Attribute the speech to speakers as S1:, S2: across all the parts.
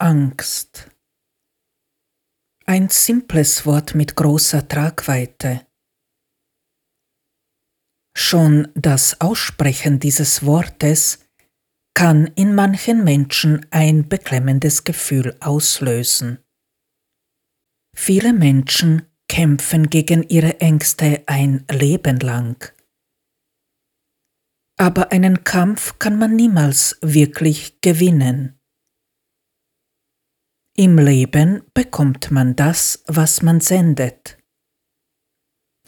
S1: Angst. Ein simples Wort mit großer Tragweite. Schon das Aussprechen dieses Wortes kann in manchen Menschen ein beklemmendes Gefühl auslösen. Viele Menschen kämpfen gegen ihre Ängste ein Leben lang. Aber einen Kampf kann man niemals wirklich gewinnen. Im Leben bekommt man das, was man sendet.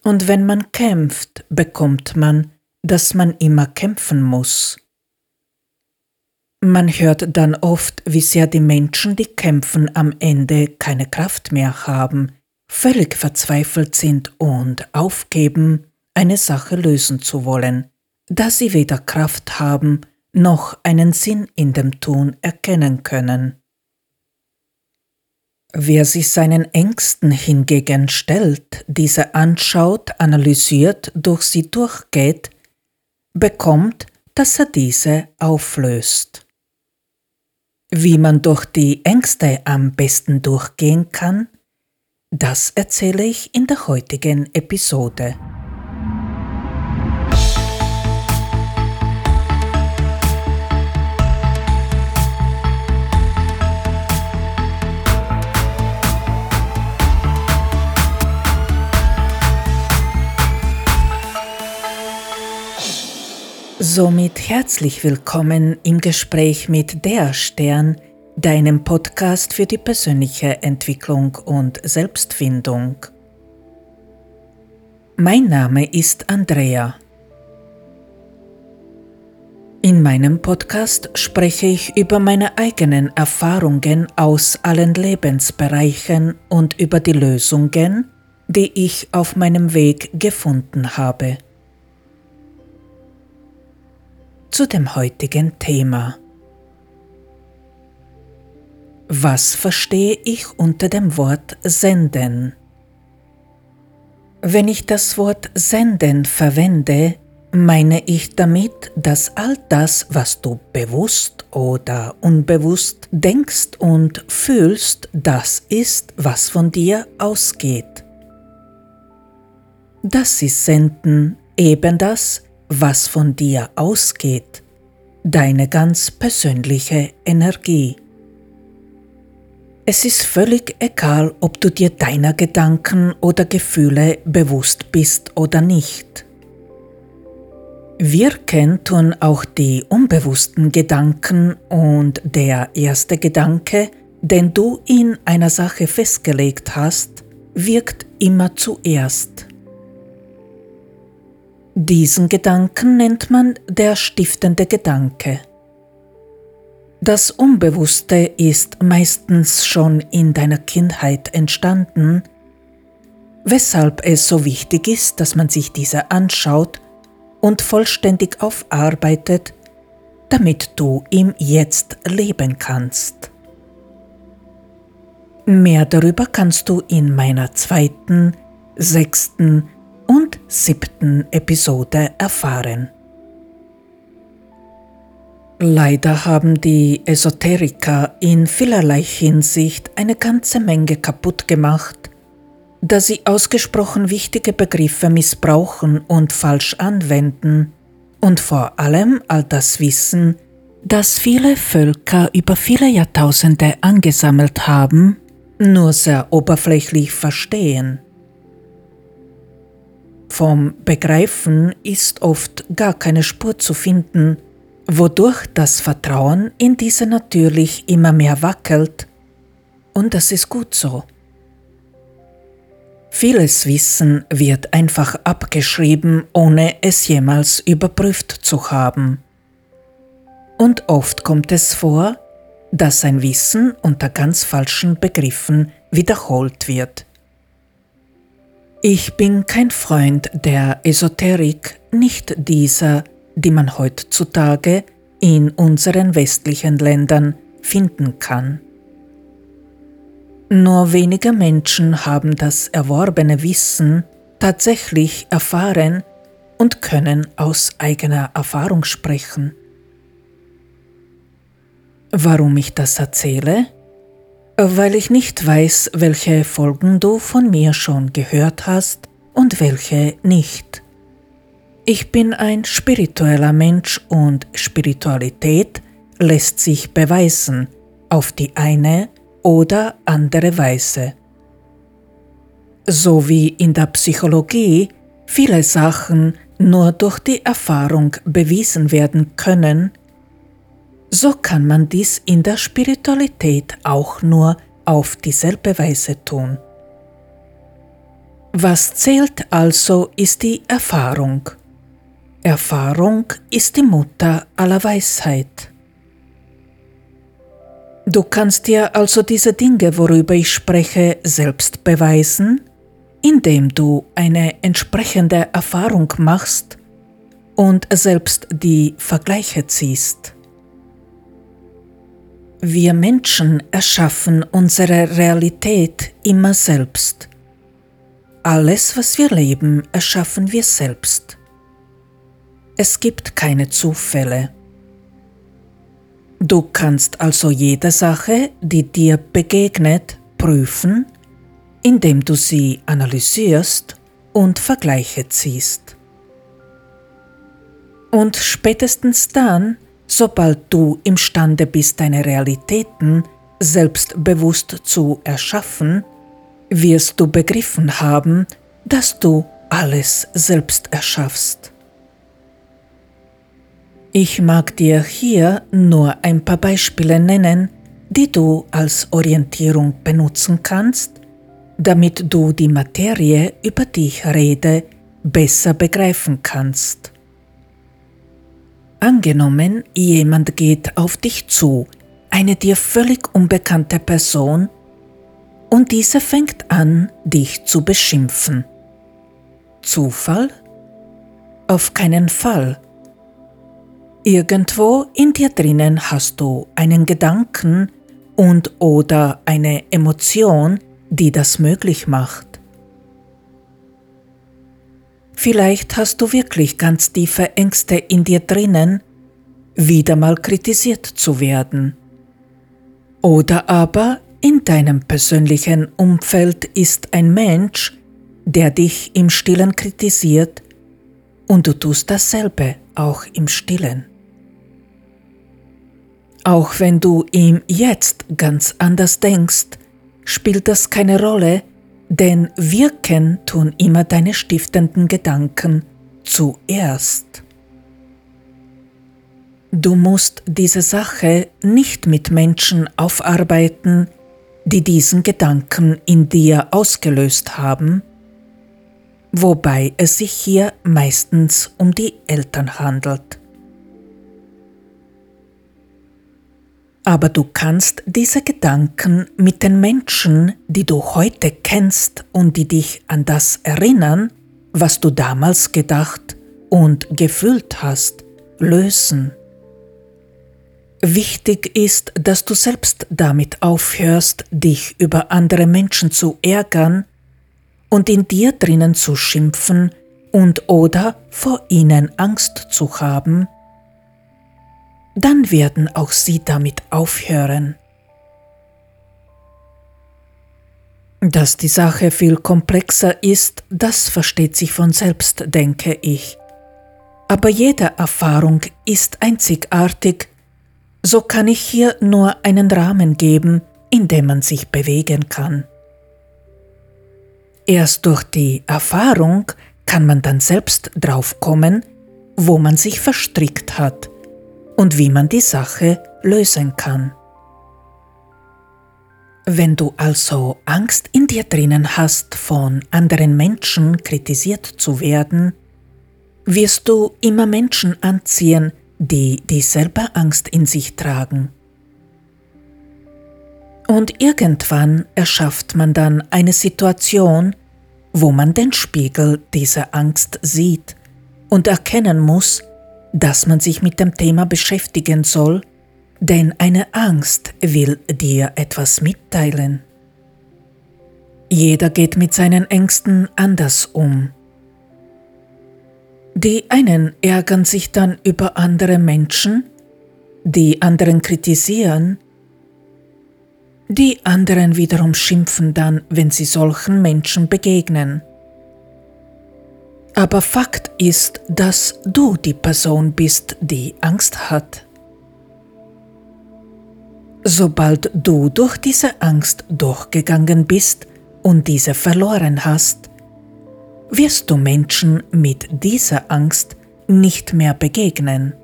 S1: Und wenn man kämpft, bekommt man, dass man immer kämpfen muss. Man hört dann oft, wie sehr die Menschen, die kämpfen, am Ende keine Kraft mehr haben, völlig verzweifelt sind und aufgeben, eine Sache lösen zu wollen, da sie weder Kraft haben noch einen Sinn in dem Tun erkennen können. Wer sich seinen Ängsten hingegen stellt, diese anschaut, analysiert, durch sie durchgeht, bekommt, dass er diese auflöst. Wie man durch die Ängste am besten durchgehen kann, das erzähle ich in der heutigen Episode. Somit herzlich willkommen im Gespräch mit Der Stern, deinem Podcast für die persönliche Entwicklung und Selbstfindung. Mein Name ist Andrea. In meinem Podcast spreche ich über meine eigenen Erfahrungen aus allen Lebensbereichen und über die Lösungen, die ich auf meinem Weg gefunden habe zu dem heutigen Thema. Was verstehe ich unter dem Wort senden? Wenn ich das Wort senden verwende, meine ich damit, dass all das, was du bewusst oder unbewusst denkst und fühlst, das ist, was von dir ausgeht. Das ist Senden, eben das, was von dir ausgeht, deine ganz persönliche Energie. Es ist völlig egal, ob du dir deiner Gedanken oder Gefühle bewusst bist oder nicht. Wirken tun auch die unbewussten Gedanken und der erste Gedanke, den du in einer Sache festgelegt hast, wirkt immer zuerst. Diesen Gedanken nennt man der stiftende Gedanke. Das Unbewusste ist meistens schon in deiner Kindheit entstanden, weshalb es so wichtig ist, dass man sich diese anschaut und vollständig aufarbeitet, damit du im Jetzt leben kannst. Mehr darüber kannst du in meiner zweiten, sechsten und siebten Episode erfahren. Leider haben die Esoteriker in vielerlei Hinsicht eine ganze Menge kaputt gemacht, da sie ausgesprochen wichtige Begriffe missbrauchen und falsch anwenden und vor allem all das Wissen, das viele Völker über viele Jahrtausende angesammelt haben, nur sehr oberflächlich verstehen. Vom Begreifen ist oft gar keine Spur zu finden, wodurch das Vertrauen in diese natürlich immer mehr wackelt, und das ist gut so. Vieles Wissen wird einfach abgeschrieben, ohne es jemals überprüft zu haben. Und oft kommt es vor, dass ein Wissen unter ganz falschen Begriffen wiederholt wird. Ich bin kein Freund der Esoterik, nicht dieser, die man heutzutage in unseren westlichen Ländern finden kann. Nur wenige Menschen haben das erworbene Wissen tatsächlich erfahren und können aus eigener Erfahrung sprechen. Warum ich das erzähle? Weil ich nicht weiß, welche Folgen du von mir schon gehört hast und welche nicht. Ich bin ein spiritueller Mensch und Spiritualität lässt sich beweisen auf die eine oder andere Weise. So wie in der Psychologie viele Sachen nur durch die Erfahrung bewiesen werden können, so kann man dies in der Spiritualität auch nur auf dieselbe Weise tun. Was zählt also ist die Erfahrung. Erfahrung ist die Mutter aller Weisheit. Du kannst dir also diese Dinge, worüber ich spreche, selbst beweisen, indem du eine entsprechende Erfahrung machst und selbst die Vergleiche ziehst. Wir Menschen erschaffen unsere Realität immer selbst. Alles, was wir leben, erschaffen wir selbst. Es gibt keine Zufälle. Du kannst also jede Sache, die dir begegnet, prüfen, indem du sie analysierst und Vergleiche ziehst. Und spätestens dann, Sobald du imstande bist, deine Realitäten selbstbewusst zu erschaffen, wirst du begriffen haben, dass du alles selbst erschaffst. Ich mag dir hier nur ein paar Beispiele nennen, die du als Orientierung benutzen kannst, damit du die Materie, über die ich rede, besser begreifen kannst. Angenommen, jemand geht auf dich zu, eine dir völlig unbekannte Person, und diese fängt an, dich zu beschimpfen. Zufall? Auf keinen Fall. Irgendwo in dir drinnen hast du einen Gedanken und oder eine Emotion, die das möglich macht. Vielleicht hast du wirklich ganz tiefe Ängste in dir drinnen, wieder mal kritisiert zu werden. Oder aber in deinem persönlichen Umfeld ist ein Mensch, der dich im stillen kritisiert und du tust dasselbe auch im stillen. Auch wenn du ihm jetzt ganz anders denkst, spielt das keine Rolle, denn wirken tun immer deine stiftenden Gedanken zuerst. Du musst diese Sache nicht mit Menschen aufarbeiten, die diesen Gedanken in dir ausgelöst haben, wobei es sich hier meistens um die Eltern handelt. Aber du kannst diese Gedanken mit den Menschen, die du heute kennst und die dich an das erinnern, was du damals gedacht und gefühlt hast, lösen. Wichtig ist, dass du selbst damit aufhörst, dich über andere Menschen zu ärgern und in dir drinnen zu schimpfen und oder vor ihnen Angst zu haben, dann werden auch sie damit aufhören. Dass die Sache viel komplexer ist, das versteht sich von selbst, denke ich. Aber jede Erfahrung ist einzigartig, so kann ich hier nur einen Rahmen geben, in dem man sich bewegen kann. Erst durch die Erfahrung kann man dann selbst draufkommen, wo man sich verstrickt hat und wie man die Sache lösen kann. Wenn du also Angst in dir drinnen hast, von anderen Menschen kritisiert zu werden, wirst du immer Menschen anziehen, die dieselbe Angst in sich tragen. Und irgendwann erschafft man dann eine Situation, wo man den Spiegel dieser Angst sieht und erkennen muss, dass man sich mit dem Thema beschäftigen soll, denn eine Angst will dir etwas mitteilen. Jeder geht mit seinen Ängsten anders um. Die einen ärgern sich dann über andere Menschen, die anderen kritisieren, Die anderen wiederum schimpfen dann, wenn sie solchen Menschen begegnen. Aber Fakt ist, dass du die Person bist, die Angst hat. Sobald du durch diese Angst durchgegangen bist und diese verloren hast, wirst du Menschen mit dieser Angst nicht mehr begegnen.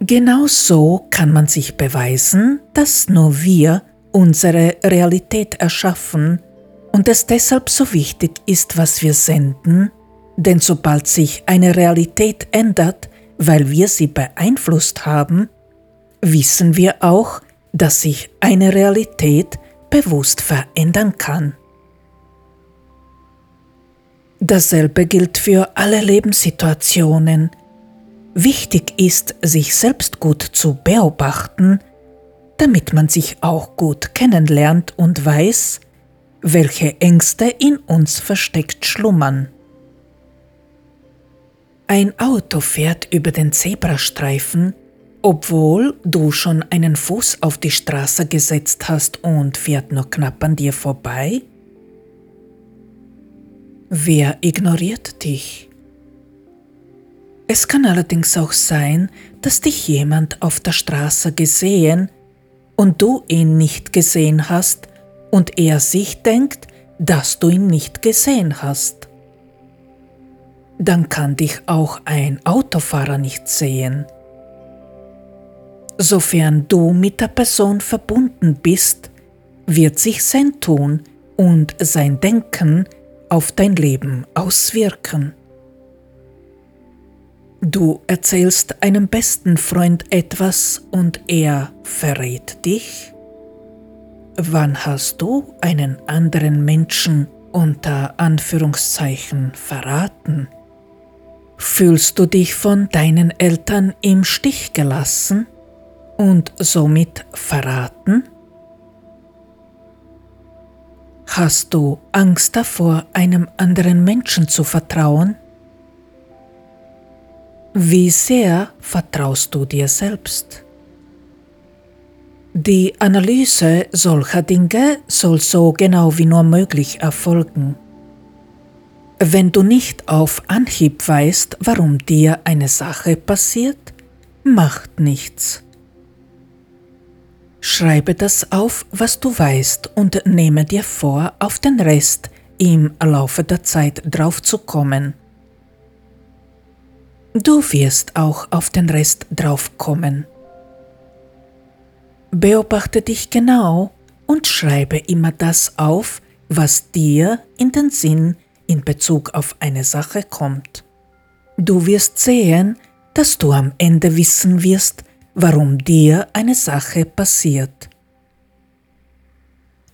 S1: Genau so kann man sich beweisen, dass nur wir unsere Realität erschaffen und es deshalb so wichtig ist, was wir senden, denn sobald sich eine Realität ändert, weil wir sie beeinflusst haben, wissen wir auch, dass sich eine Realität bewusst verändern kann. Dasselbe gilt für alle Lebenssituationen. Wichtig ist, sich selbst gut zu beobachten, damit man sich auch gut kennenlernt und weiß, welche Ängste in uns versteckt schlummern. Ein Auto fährt über den Zebrastreifen, obwohl du schon einen Fuß auf die Straße gesetzt hast und fährt nur knapp an dir vorbei? Wer ignoriert dich? Es kann allerdings auch sein, dass dich jemand auf der Straße gesehen und du ihn nicht gesehen hast und er sich denkt, dass du ihn nicht gesehen hast. Dann kann dich auch ein Autofahrer nicht sehen. Sofern du mit der Person verbunden bist, wird sich sein Tun und sein Denken auf dein Leben auswirken. Du erzählst einem besten Freund etwas und er verrät dich? Wann hast du einen anderen Menschen unter Anführungszeichen verraten? Fühlst du dich von deinen Eltern im Stich gelassen und somit verraten? Hast du Angst davor, einem anderen Menschen zu vertrauen? Wie sehr vertraust du dir selbst? Die Analyse solcher Dinge soll so genau wie nur möglich erfolgen. Wenn du nicht auf Anhieb weißt, warum dir eine Sache passiert, macht nichts. Schreibe das auf, was du weißt und nehme dir vor, auf den Rest im Laufe der Zeit draufzukommen. Du wirst auch auf den Rest draufkommen. Beobachte dich genau und schreibe immer das auf, was dir in den Sinn in Bezug auf eine Sache kommt. Du wirst sehen, dass du am Ende wissen wirst, warum dir eine Sache passiert.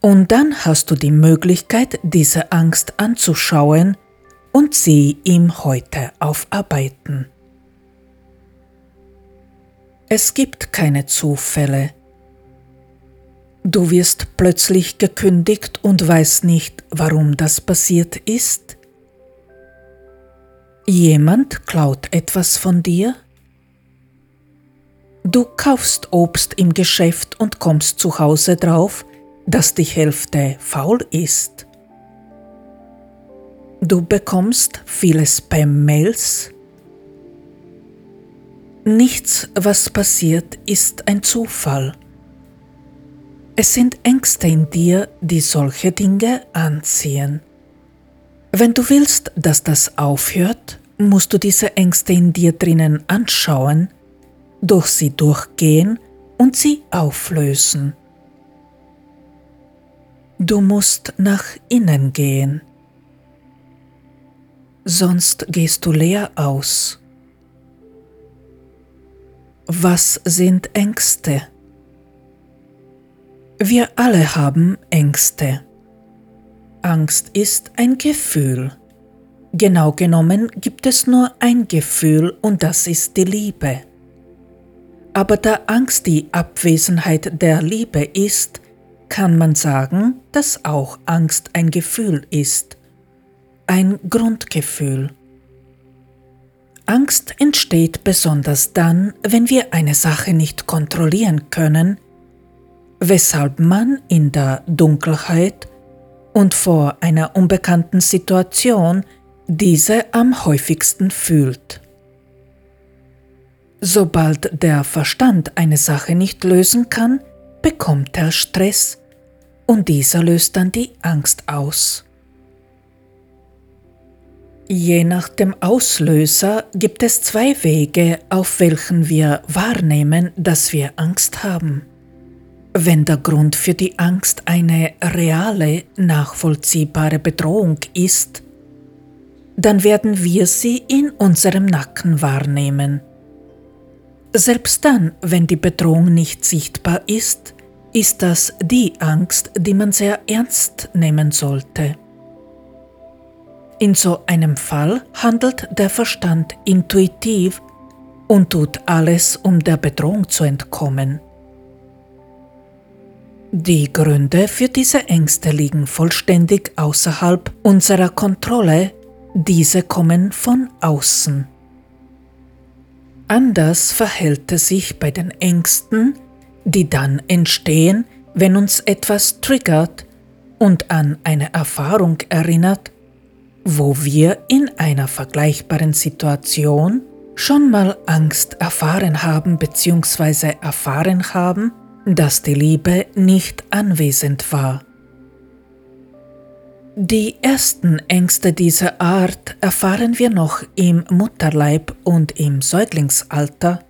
S1: Und dann hast du die Möglichkeit, diese Angst anzuschauen und sie im Heute aufarbeiten. Es gibt keine Zufälle. Du wirst plötzlich gekündigt und weißt nicht, warum das passiert ist. Jemand klaut etwas von dir Du kaufst Obst im Geschäft und kommst zu Hause drauf, dass die Hälfte faul ist. Du bekommst viele Spam-Mails. Nichts, was passiert, ist ein Zufall. Es sind Ängste in dir, die solche Dinge anziehen. Wenn du willst, dass das aufhört, musst du diese Ängste in dir drinnen anschauen durch sie durchgehen und sie auflösen. Du musst nach innen gehen, sonst gehst du leer aus. Was sind Ängste? Wir alle haben Ängste. Angst ist ein Gefühl. Genau genommen gibt es nur ein Gefühl und das ist die Liebe. Aber da Angst die Abwesenheit der Liebe ist, kann man sagen, dass auch Angst ein Gefühl ist, ein Grundgefühl. Angst entsteht besonders dann, wenn wir eine Sache nicht kontrollieren können, weshalb man in der Dunkelheit und vor einer unbekannten Situation diese am häufigsten fühlt. Sobald der Verstand eine Sache nicht lösen kann, bekommt er Stress und dieser löst dann die Angst aus. Je nach dem Auslöser gibt es zwei Wege, auf welchen wir wahrnehmen, dass wir Angst haben. Wenn der Grund für die Angst eine reale, nachvollziehbare Bedrohung ist, dann werden wir sie in unserem Nacken wahrnehmen. Selbst dann, wenn die Bedrohung nicht sichtbar ist, ist das die Angst, die man sehr ernst nehmen sollte. In so einem Fall handelt der Verstand intuitiv und tut alles, um der Bedrohung zu entkommen. Die Gründe für diese Ängste liegen vollständig außerhalb unserer Kontrolle, diese kommen von außen. Anders verhält es sich bei den Ängsten, die dann entstehen, wenn uns etwas triggert und an eine Erfahrung erinnert, wo wir in einer vergleichbaren Situation schon mal Angst erfahren haben bzw. erfahren haben, dass die Liebe nicht anwesend war. Die ersten Ängste dieser Art erfahren wir noch im Mutterleib und im Säuglingsalter,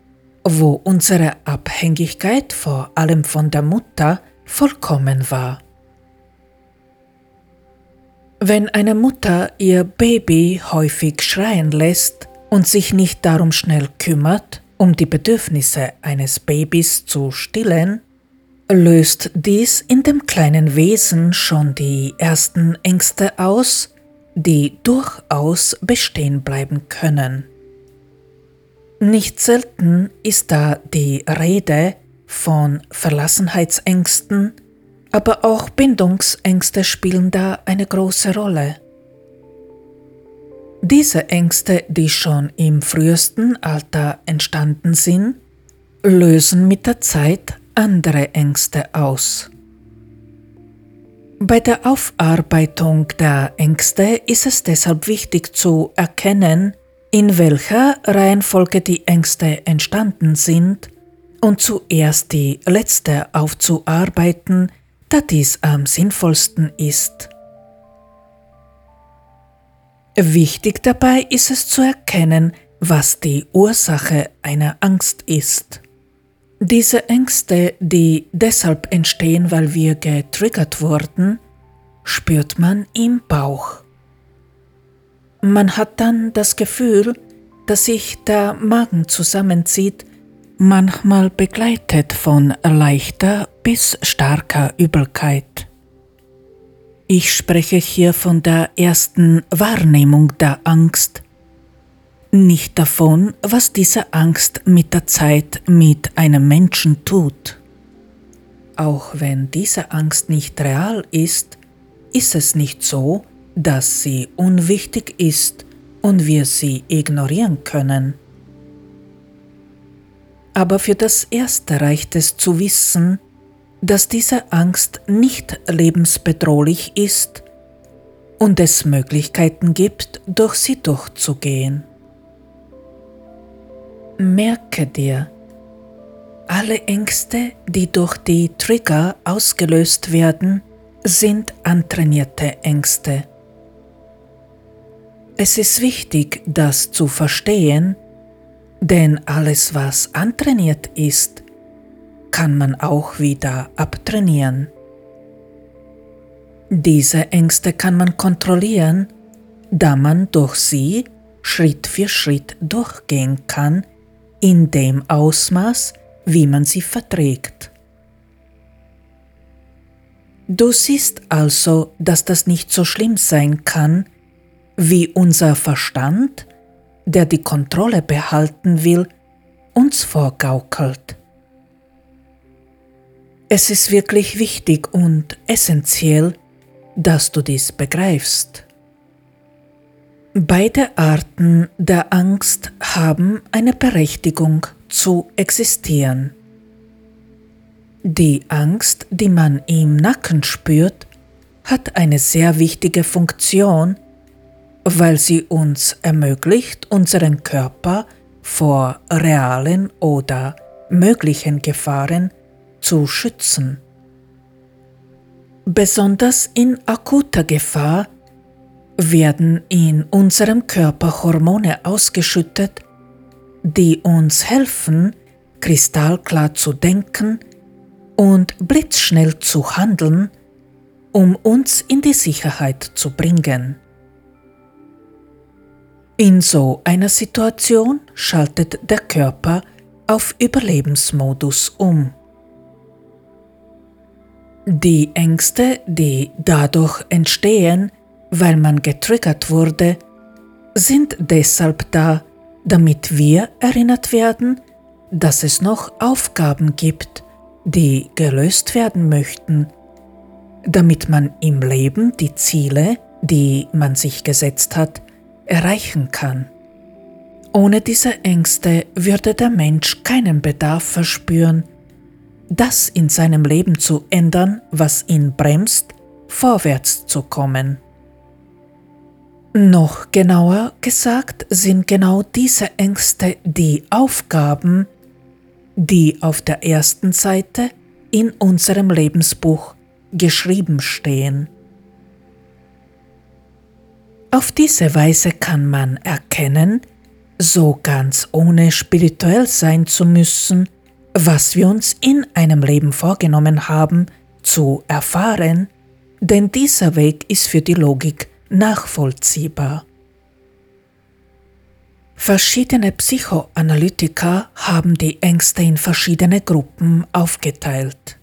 S1: wo unsere Abhängigkeit vor allem von der Mutter vollkommen war. Wenn eine Mutter ihr Baby häufig schreien lässt und sich nicht darum schnell kümmert, um die Bedürfnisse eines Babys zu stillen, löst dies in dem kleinen Wesen schon die ersten Ängste aus, die durchaus bestehen bleiben können. Nicht selten ist da die Rede von Verlassenheitsängsten, aber auch Bindungsängste spielen da eine große Rolle. Diese Ängste, die schon im frühesten Alter entstanden sind, lösen mit der Zeit andere Ängste aus. Bei der Aufarbeitung der Ängste ist es deshalb wichtig zu erkennen, in welcher Reihenfolge die Ängste entstanden sind und zuerst die letzte aufzuarbeiten, da dies am sinnvollsten ist. Wichtig dabei ist es zu erkennen, was die Ursache einer Angst ist. Diese Ängste, die deshalb entstehen, weil wir getriggert wurden, spürt man im Bauch. Man hat dann das Gefühl, dass sich der Magen zusammenzieht, manchmal begleitet von leichter bis starker Übelkeit. Ich spreche hier von der ersten Wahrnehmung der Angst, nicht davon, was diese Angst mit der Zeit mit einem Menschen tut. Auch wenn diese Angst nicht real ist, ist es nicht so, dass sie unwichtig ist und wir sie ignorieren können. Aber für das Erste reicht es zu wissen, dass diese Angst nicht lebensbedrohlich ist und es Möglichkeiten gibt, durch sie durchzugehen. Merke dir, alle Ängste, die durch die Trigger ausgelöst werden, sind antrainierte Ängste. Es ist wichtig, das zu verstehen, denn alles, was antrainiert ist, kann man auch wieder abtrainieren. Diese Ängste kann man kontrollieren, da man durch sie Schritt für Schritt durchgehen kann, in dem Ausmaß, wie man sie verträgt. Du siehst also, dass das nicht so schlimm sein kann, wie unser Verstand, der die Kontrolle behalten will, uns vorgaukelt. Es ist wirklich wichtig und essentiell, dass du dies begreifst. Beide Arten der Angst haben eine Berechtigung zu existieren. Die Angst, die man im Nacken spürt, hat eine sehr wichtige Funktion, weil sie uns ermöglicht, unseren Körper vor realen oder möglichen Gefahren zu schützen. Besonders in akuter Gefahr werden in unserem Körper Hormone ausgeschüttet, die uns helfen, kristallklar zu denken und blitzschnell zu handeln, um uns in die Sicherheit zu bringen. In so einer Situation schaltet der Körper auf Überlebensmodus um. Die Ängste, die dadurch entstehen, weil man getriggert wurde, sind deshalb da, damit wir erinnert werden, dass es noch Aufgaben gibt, die gelöst werden möchten, damit man im Leben die Ziele, die man sich gesetzt hat, erreichen kann. Ohne diese Ängste würde der Mensch keinen Bedarf verspüren, das in seinem Leben zu ändern, was ihn bremst, vorwärts zu kommen. Noch genauer gesagt sind genau diese Ängste die Aufgaben, die auf der ersten Seite in unserem Lebensbuch geschrieben stehen. Auf diese Weise kann man erkennen, so ganz ohne spirituell sein zu müssen, was wir uns in einem Leben vorgenommen haben, zu erfahren, denn dieser Weg ist für die Logik nachvollziehbar. Verschiedene Psychoanalytiker haben die Ängste in verschiedene Gruppen aufgeteilt.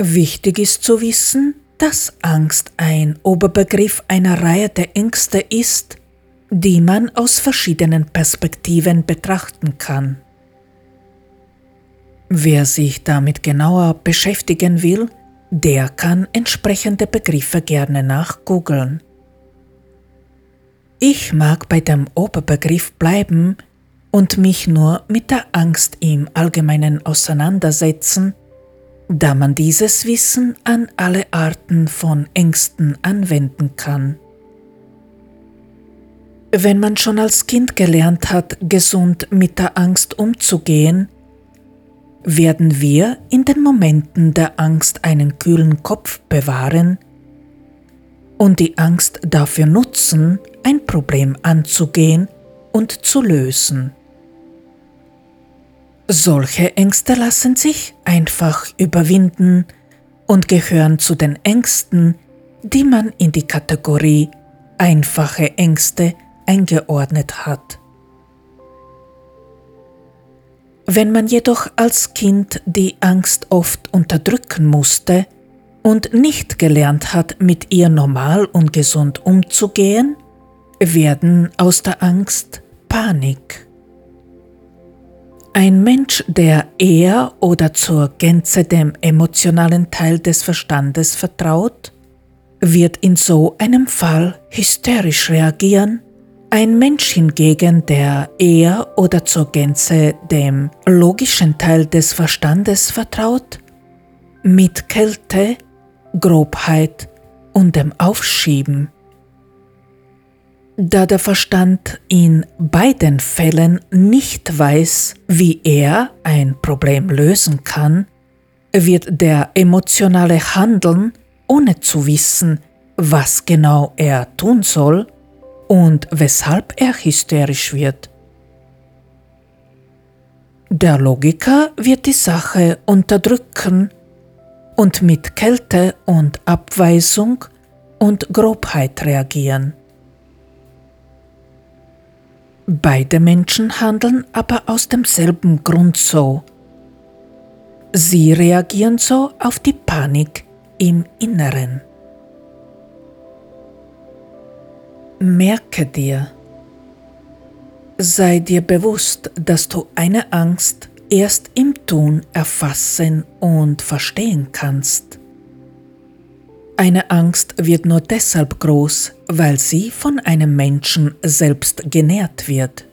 S1: Wichtig ist zu wissen, dass Angst ein Oberbegriff einer Reihe der Ängste ist, die man aus verschiedenen Perspektiven betrachten kann. Wer sich damit genauer beschäftigen will, der kann entsprechende Begriffe gerne nachgoogeln. Ich mag bei dem Oberbegriff bleiben und mich nur mit der Angst im Allgemeinen auseinandersetzen, da man dieses Wissen an alle Arten von Ängsten anwenden kann. Wenn man schon als Kind gelernt hat, gesund mit der Angst umzugehen, werden wir in den Momenten der Angst einen kühlen Kopf bewahren und die Angst dafür nutzen, ein Problem anzugehen und zu lösen. Solche Ängste lassen sich einfach überwinden und gehören zu den Ängsten, die man in die Kategorie einfache Ängste eingeordnet hat. Wenn man jedoch als Kind die Angst oft unterdrücken musste und nicht gelernt hat, mit ihr normal und gesund umzugehen, werden aus der Angst Panik. Ein Mensch, der eher oder zur Gänze dem emotionalen Teil des Verstandes vertraut, wird in so einem Fall hysterisch reagieren ein Mensch hingegen, der eher oder zur Gänze dem logischen Teil des Verstandes vertraut, mit Kälte, Grobheit und dem Aufschieben. Da der Verstand in beiden Fällen nicht weiß, wie er ein Problem lösen kann, wird der emotionale Handeln, ohne zu wissen, was genau er tun soll, und weshalb er hysterisch wird. Der Logiker wird die Sache unterdrücken und mit Kälte und Abweisung und Grobheit reagieren. Beide Menschen handeln aber aus demselben Grund so. Sie reagieren so auf die Panik im Inneren. Merke dir, sei dir bewusst, dass du eine Angst erst im Tun erfassen und verstehen kannst. Eine Angst wird nur deshalb groß, weil sie von einem Menschen selbst genährt wird.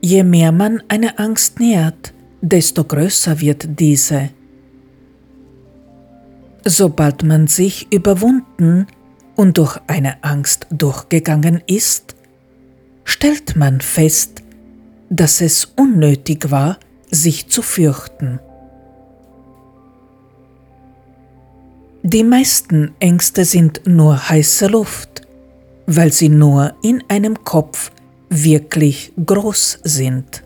S1: Je mehr man eine Angst nährt, desto größer wird diese. Sobald man sich überwunden und durch eine Angst durchgegangen ist, stellt man fest, dass es unnötig war, sich zu fürchten. Die meisten Ängste sind nur heiße Luft, weil sie nur in einem Kopf wirklich groß sind.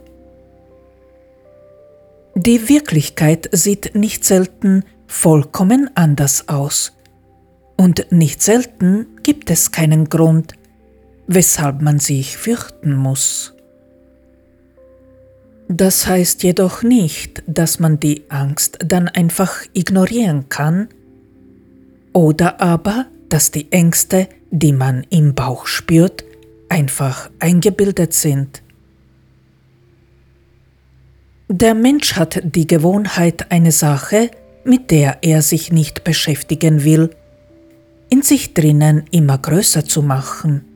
S1: Die Wirklichkeit sieht nicht selten vollkommen anders aus. Und nicht selten gibt es keinen Grund, weshalb man sich fürchten muss. Das heißt jedoch nicht, dass man die Angst dann einfach ignorieren kann, oder aber, dass die Ängste, die man im Bauch spürt, einfach eingebildet sind. Der Mensch hat die Gewohnheit, eine Sache, mit der er sich nicht beschäftigen will, in sich drinnen immer größer zu machen.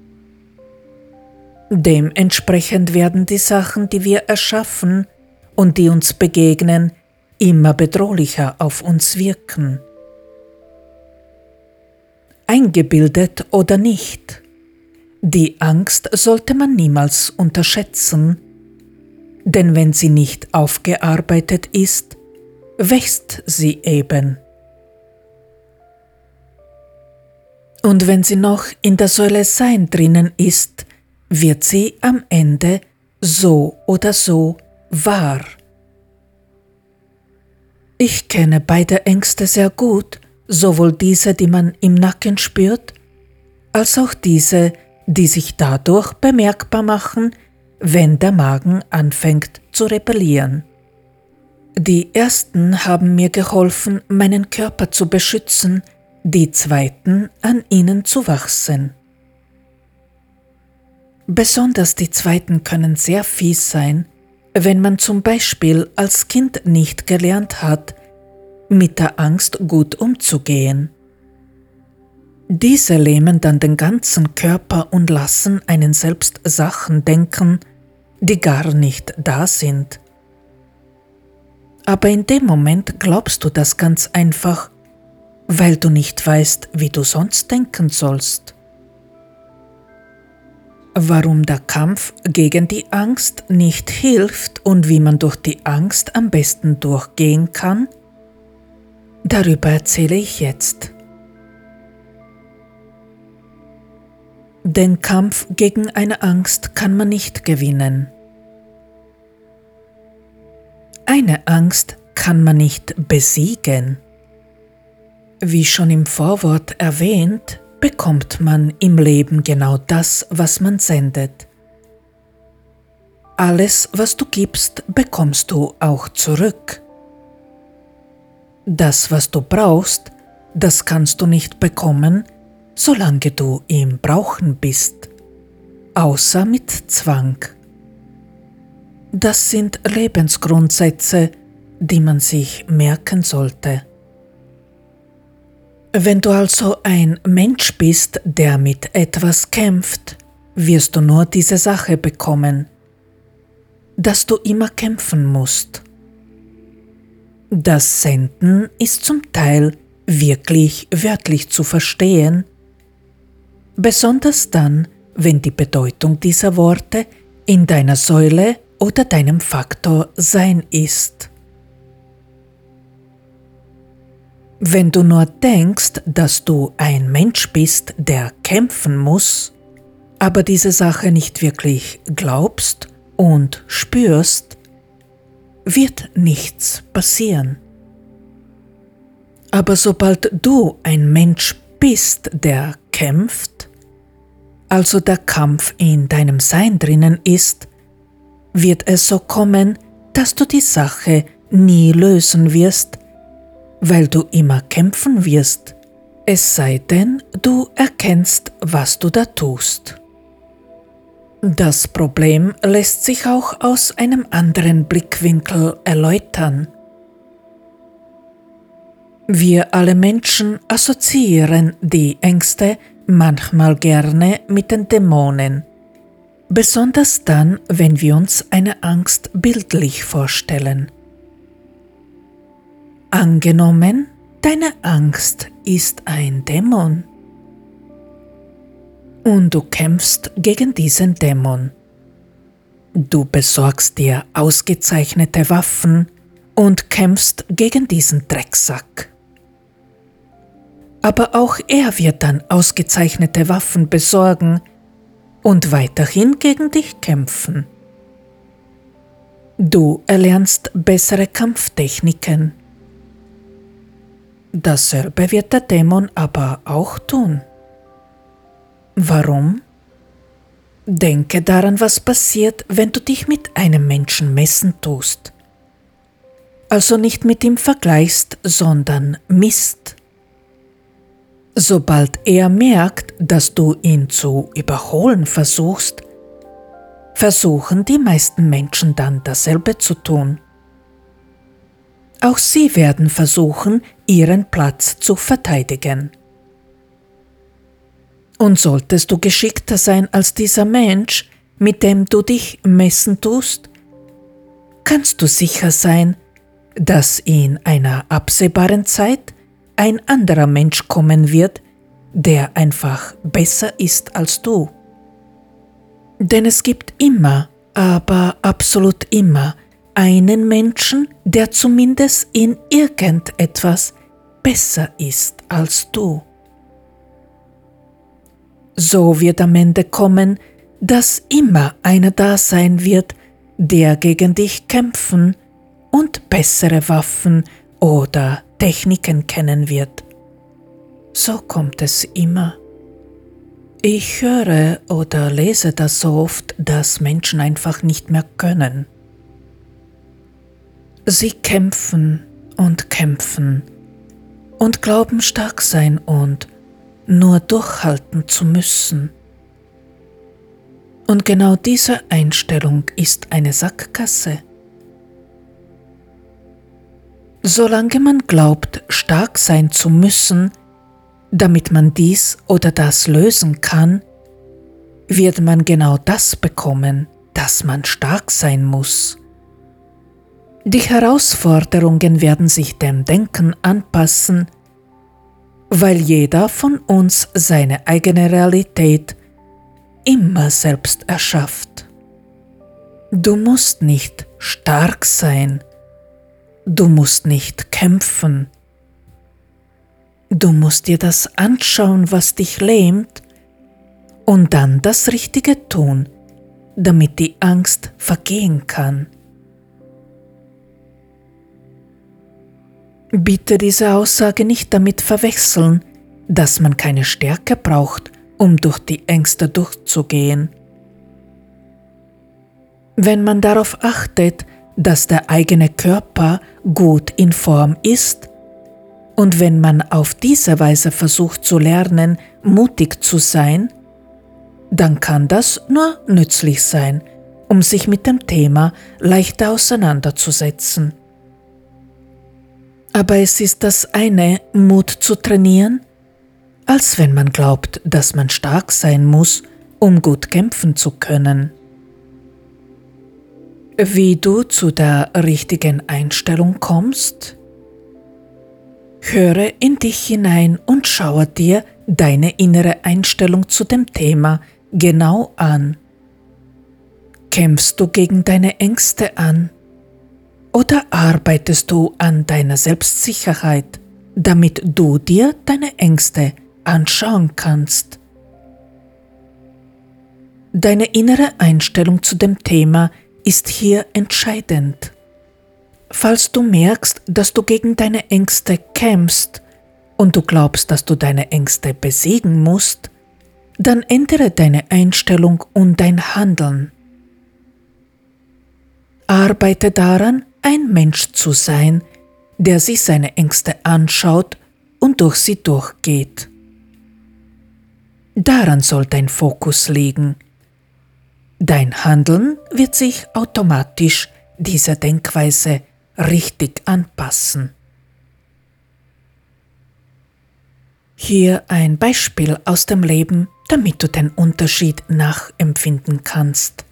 S1: Dementsprechend werden die Sachen, die wir erschaffen und die uns begegnen, immer bedrohlicher auf uns wirken. Eingebildet oder nicht, die Angst sollte man niemals unterschätzen, denn wenn sie nicht aufgearbeitet ist, wächst sie eben. Und wenn sie noch in der Säule Sein drinnen ist, wird sie am Ende so oder so wahr. Ich kenne beide Ängste sehr gut, sowohl diese, die man im Nacken spürt, als auch diese, die sich dadurch bemerkbar machen, wenn der Magen anfängt zu rebellieren. Die ersten haben mir geholfen, meinen Körper zu beschützen, die zweiten an ihnen zu wachsen. Besonders die zweiten können sehr fies sein, wenn man zum Beispiel als Kind nicht gelernt hat, mit der Angst gut umzugehen. Diese lähmen dann den ganzen Körper und lassen einen selbst Sachen denken, die gar nicht da sind. Aber in dem Moment glaubst du das ganz einfach, weil du nicht weißt, wie du sonst denken sollst. Warum der Kampf gegen die Angst nicht hilft und wie man durch die Angst am besten durchgehen kann? Darüber erzähle ich jetzt. Den Kampf gegen eine Angst kann man nicht gewinnen. Eine Angst kann man nicht besiegen. Wie schon im Vorwort erwähnt, bekommt man im Leben genau das, was man sendet. Alles, was du gibst, bekommst du auch zurück. Das, was du brauchst, das kannst du nicht bekommen, solange du im Brauchen bist, außer mit Zwang. Das sind Lebensgrundsätze, die man sich merken sollte. Wenn du also ein Mensch bist, der mit etwas kämpft, wirst du nur diese Sache bekommen, dass du immer kämpfen musst. Das Senden ist zum Teil wirklich wörtlich zu verstehen, besonders dann, wenn die Bedeutung dieser Worte in deiner Säule oder deinem Faktor Sein ist. Wenn du nur denkst, dass du ein Mensch bist, der kämpfen muss, aber diese Sache nicht wirklich glaubst und spürst, wird nichts passieren. Aber sobald du ein Mensch bist, der kämpft, also der Kampf in deinem Sein drinnen ist, wird es so kommen, dass du die Sache nie lösen wirst, weil du immer kämpfen wirst, es sei denn, du erkennst, was du da tust. Das Problem lässt sich auch aus einem anderen Blickwinkel erläutern. Wir alle Menschen assoziieren die Ängste manchmal gerne mit den Dämonen, besonders dann, wenn wir uns eine Angst bildlich vorstellen. Angenommen, deine Angst ist ein Dämon. Und du kämpfst gegen diesen Dämon. Du besorgst dir ausgezeichnete Waffen und kämpfst gegen diesen Drecksack. Aber auch er wird dann ausgezeichnete Waffen besorgen und weiterhin gegen dich kämpfen. Du erlernst bessere Kampftechniken. Dasselbe wird der Dämon aber auch tun. Warum? Denke daran, was passiert, wenn du dich mit einem Menschen messen tust. Also nicht mit ihm vergleichst, sondern misst. Sobald er merkt, dass du ihn zu überholen versuchst, versuchen die meisten Menschen dann dasselbe zu tun. Auch sie werden versuchen, ihren Platz zu verteidigen. Und solltest du geschickter sein als dieser Mensch, mit dem du dich messen tust, kannst du sicher sein, dass in einer absehbaren Zeit ein anderer Mensch kommen wird, der einfach besser ist als du. Denn es gibt immer, aber absolut immer, einen Menschen, der zumindest in irgendetwas besser ist als du. So wird am Ende kommen, dass immer einer da sein wird, der gegen dich kämpfen und bessere Waffen oder Techniken kennen wird. So kommt es immer. Ich höre oder lese das so oft, dass Menschen einfach nicht mehr können. Sie kämpfen und kämpfen und glauben stark sein und nur durchhalten zu müssen. Und genau diese Einstellung ist eine Sackgasse. Solange man glaubt, stark sein zu müssen, damit man dies oder das lösen kann, wird man genau das bekommen, dass man stark sein muss. Die Herausforderungen werden sich dem Denken anpassen, weil jeder von uns seine eigene Realität immer selbst erschafft. Du musst nicht stark sein, du musst nicht kämpfen, du musst dir das anschauen, was dich lähmt, und dann das Richtige tun, damit die Angst vergehen kann. Bitte diese Aussage nicht damit verwechseln, dass man keine Stärke braucht, um durch die Ängste durchzugehen. Wenn man darauf achtet, dass der eigene Körper gut in Form ist, und wenn man auf diese Weise versucht zu lernen, mutig zu sein, dann kann das nur nützlich sein, um sich mit dem Thema leichter auseinanderzusetzen. Aber es ist das eine, Mut zu trainieren, als wenn man glaubt, dass man stark sein muss, um gut kämpfen zu können. Wie du zu der richtigen Einstellung kommst? Höre in dich hinein und schaue dir deine innere Einstellung zu dem Thema genau an. Kämpfst du gegen deine Ängste an? Oder arbeitest du an deiner Selbstsicherheit, damit du dir deine Ängste anschauen kannst? Deine innere Einstellung zu dem Thema ist hier entscheidend. Falls du merkst, dass du gegen deine Ängste kämpfst und du glaubst, dass du deine Ängste besiegen musst, dann ändere deine Einstellung und dein Handeln. Arbeite daran, ein Mensch zu sein, der sich seine Ängste anschaut und durch sie durchgeht. Daran soll dein Fokus liegen. Dein Handeln wird sich automatisch dieser Denkweise richtig anpassen. Hier ein Beispiel aus dem Leben, damit du den Unterschied nachempfinden kannst.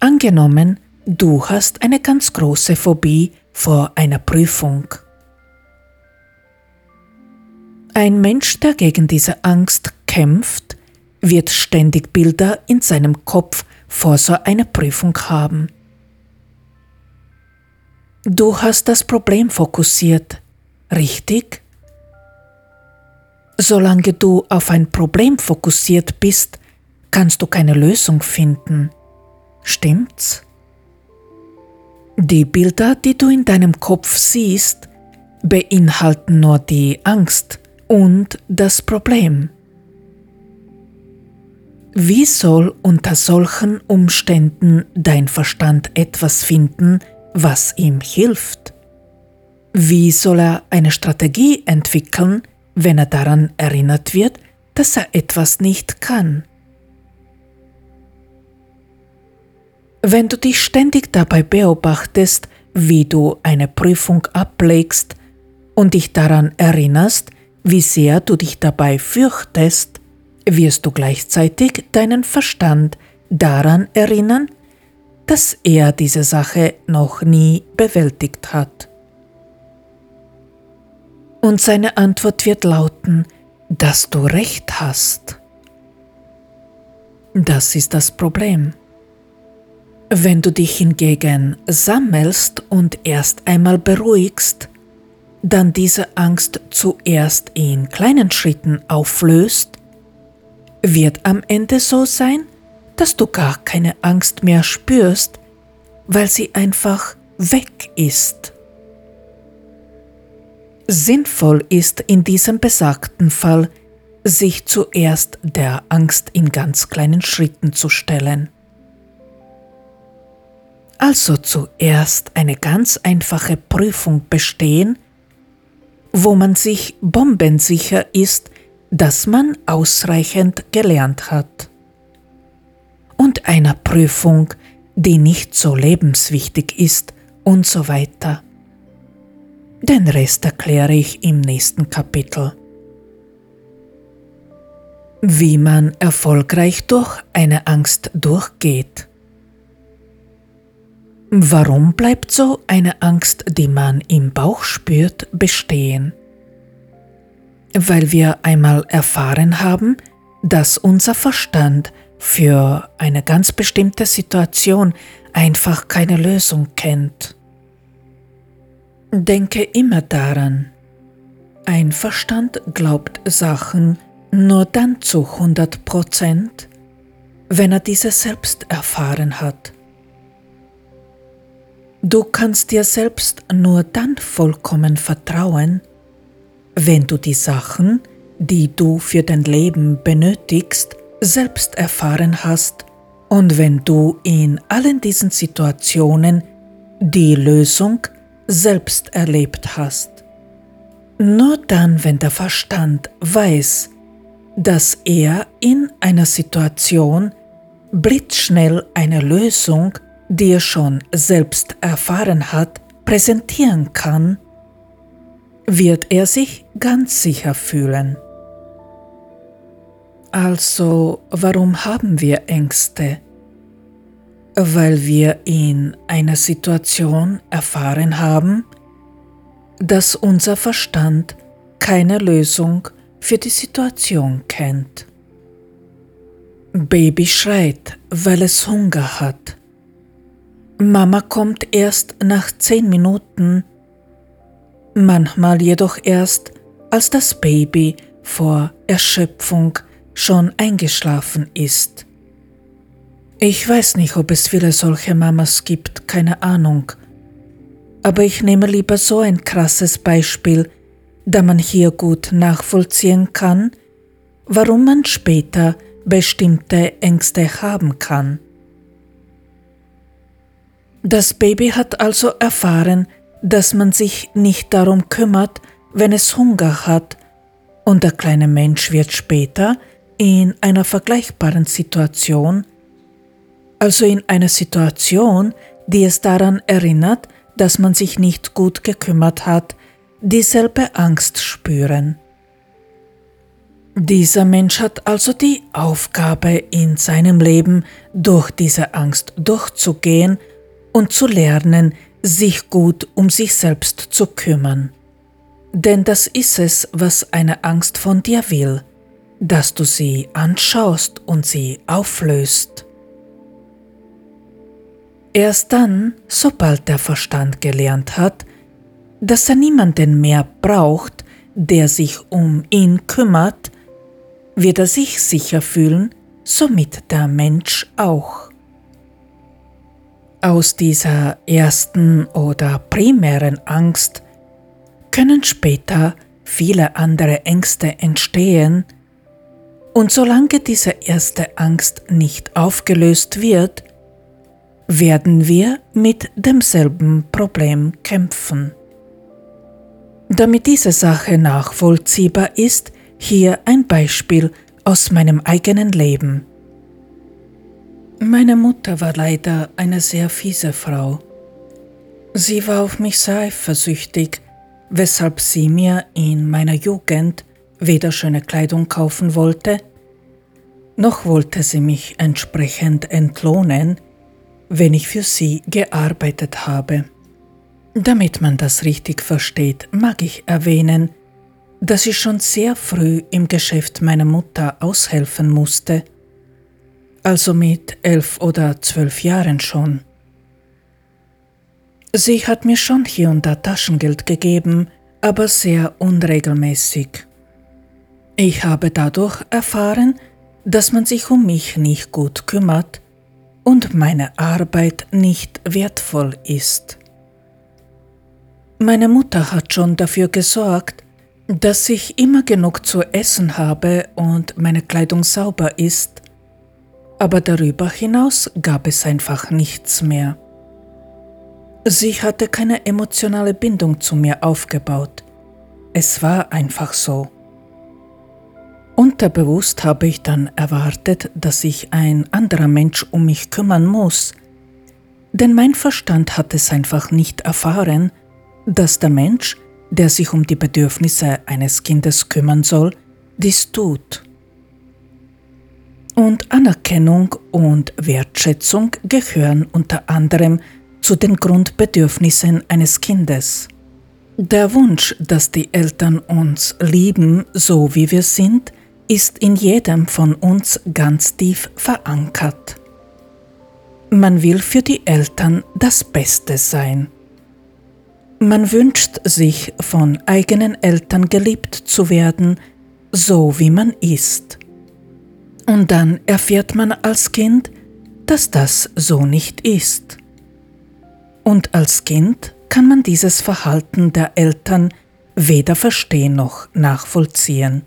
S1: Angenommen, Du hast eine ganz große Phobie vor einer Prüfung. Ein Mensch, der gegen diese Angst kämpft, wird ständig Bilder in seinem Kopf vor so einer Prüfung haben. Du hast das Problem fokussiert, richtig? Solange du auf ein Problem fokussiert bist, kannst du keine Lösung finden. Stimmt's? Die Bilder, die du in deinem Kopf siehst, beinhalten nur die Angst und das Problem. Wie soll unter solchen Umständen dein Verstand etwas finden, was ihm hilft? Wie soll er eine Strategie entwickeln, wenn er daran erinnert wird, dass er etwas nicht kann? Wenn du dich ständig dabei beobachtest, wie du eine Prüfung ablegst und dich daran erinnerst, wie sehr du dich dabei fürchtest, wirst du gleichzeitig deinen Verstand daran erinnern, dass er diese Sache noch nie bewältigt hat. Und seine Antwort wird lauten, dass du recht hast. Das ist das Problem. Wenn du dich hingegen sammelst und erst einmal beruhigst, dann diese Angst zuerst in kleinen Schritten auflöst wird am Ende so sein, dass du gar keine Angst mehr spürst, weil sie einfach weg ist. Sinnvoll ist in diesem besagten Fall, sich zuerst der Angst in ganz kleinen Schritten zu stellen. Also zuerst eine ganz einfache Prüfung bestehen, wo man sich bombensicher ist, dass man ausreichend gelernt hat. Und einer Prüfung, die nicht so lebenswichtig ist und so weiter. Den Rest erkläre ich im nächsten Kapitel. Wie man erfolgreich durch eine Angst durchgeht. Warum bleibt so eine Angst, die man im Bauch spürt, bestehen? weil wir einmal erfahren haben, dass unser Verstand für eine ganz bestimmte Situation einfach keine Lösung kennt. Denke immer daran, ein Verstand glaubt Sachen nur dann zu 100 Prozent, wenn er diese selbst erfahren hat. Du kannst dir selbst nur dann vollkommen vertrauen, wenn du die Sachen, die du für dein Leben benötigst, selbst erfahren hast und wenn du in allen diesen Situationen die Lösung selbst erlebt hast. Nur dann, wenn der Verstand weiß, dass er in einer Situation blitzschnell eine Lösung, die er schon selbst erfahren hat, präsentieren kann, wird er sich ganz sicher fühlen. Also, warum haben wir Ängste? Weil wir in einer Situation erfahren haben, dass unser Verstand keine Lösung für die Situation kennt. Baby schreit, weil es Hunger hat. Mama kommt erst nach zehn Minuten manchmal jedoch erst, als das Baby vor Erschöpfung schon eingeschlafen ist. Ich weiß nicht, ob es viele solche Mamas gibt, keine Ahnung. Aber ich nehme lieber so ein krasses Beispiel, da man hier gut nachvollziehen kann, warum man später bestimmte Ängste haben kann. Das Baby hat also erfahren, dass man sich nicht darum kümmert, wenn es Hunger hat, und der kleine Mensch wird später in einer vergleichbaren Situation, also in einer Situation, die es daran erinnert, dass man sich nicht gut gekümmert hat, dieselbe Angst spüren. Dieser Mensch hat also die Aufgabe in seinem Leben durch diese Angst durchzugehen und zu lernen, sich gut um sich selbst zu kümmern. Denn das ist es, was eine Angst von dir will, dass du sie anschaust und sie auflöst. Erst dann, sobald der Verstand gelernt hat, dass er niemanden mehr braucht, der sich um ihn kümmert, wird er sich sicher fühlen, somit der Mensch auch. Aus dieser ersten oder primären Angst können später viele andere Ängste entstehen, und solange diese erste Angst nicht aufgelöst wird, werden wir mit demselben Problem kämpfen. Damit diese Sache nachvollziehbar ist, hier ein Beispiel aus meinem eigenen Leben. Meine Mutter war leider eine sehr fiese Frau. Sie war auf mich sehr eifersüchtig, weshalb sie mir in meiner Jugend weder schöne Kleidung kaufen wollte, noch wollte sie mich entsprechend entlohnen, wenn ich für sie gearbeitet habe. Damit man das richtig versteht, mag ich erwähnen, dass ich schon sehr früh im Geschäft meiner Mutter aushelfen musste, also mit elf oder zwölf Jahren schon. Sie hat mir schon hier und da Taschengeld gegeben, aber sehr unregelmäßig. Ich habe dadurch erfahren, dass man sich um mich nicht gut kümmert und meine Arbeit nicht wertvoll ist. Meine Mutter hat schon dafür gesorgt, dass ich immer genug zu essen habe und meine Kleidung sauber ist, aber darüber hinaus gab es einfach nichts mehr. Sie hatte keine emotionale Bindung zu mir aufgebaut. Es war einfach so. Unterbewusst habe ich dann erwartet, dass sich ein anderer Mensch um mich kümmern muss, denn mein Verstand hat es einfach nicht erfahren, dass der Mensch, der sich um die Bedürfnisse eines Kindes kümmern soll, dies tut. Und Anerkennung und Wertschätzung gehören unter anderem zu den Grundbedürfnissen eines Kindes. Der Wunsch, dass die Eltern uns lieben, so wie wir sind, ist in jedem von uns ganz tief verankert. Man will für die Eltern das Beste sein. Man wünscht sich von eigenen Eltern geliebt zu werden, so wie man ist. Und dann erfährt man als Kind, dass das so nicht ist. Und als Kind kann man dieses Verhalten der Eltern weder verstehen noch nachvollziehen.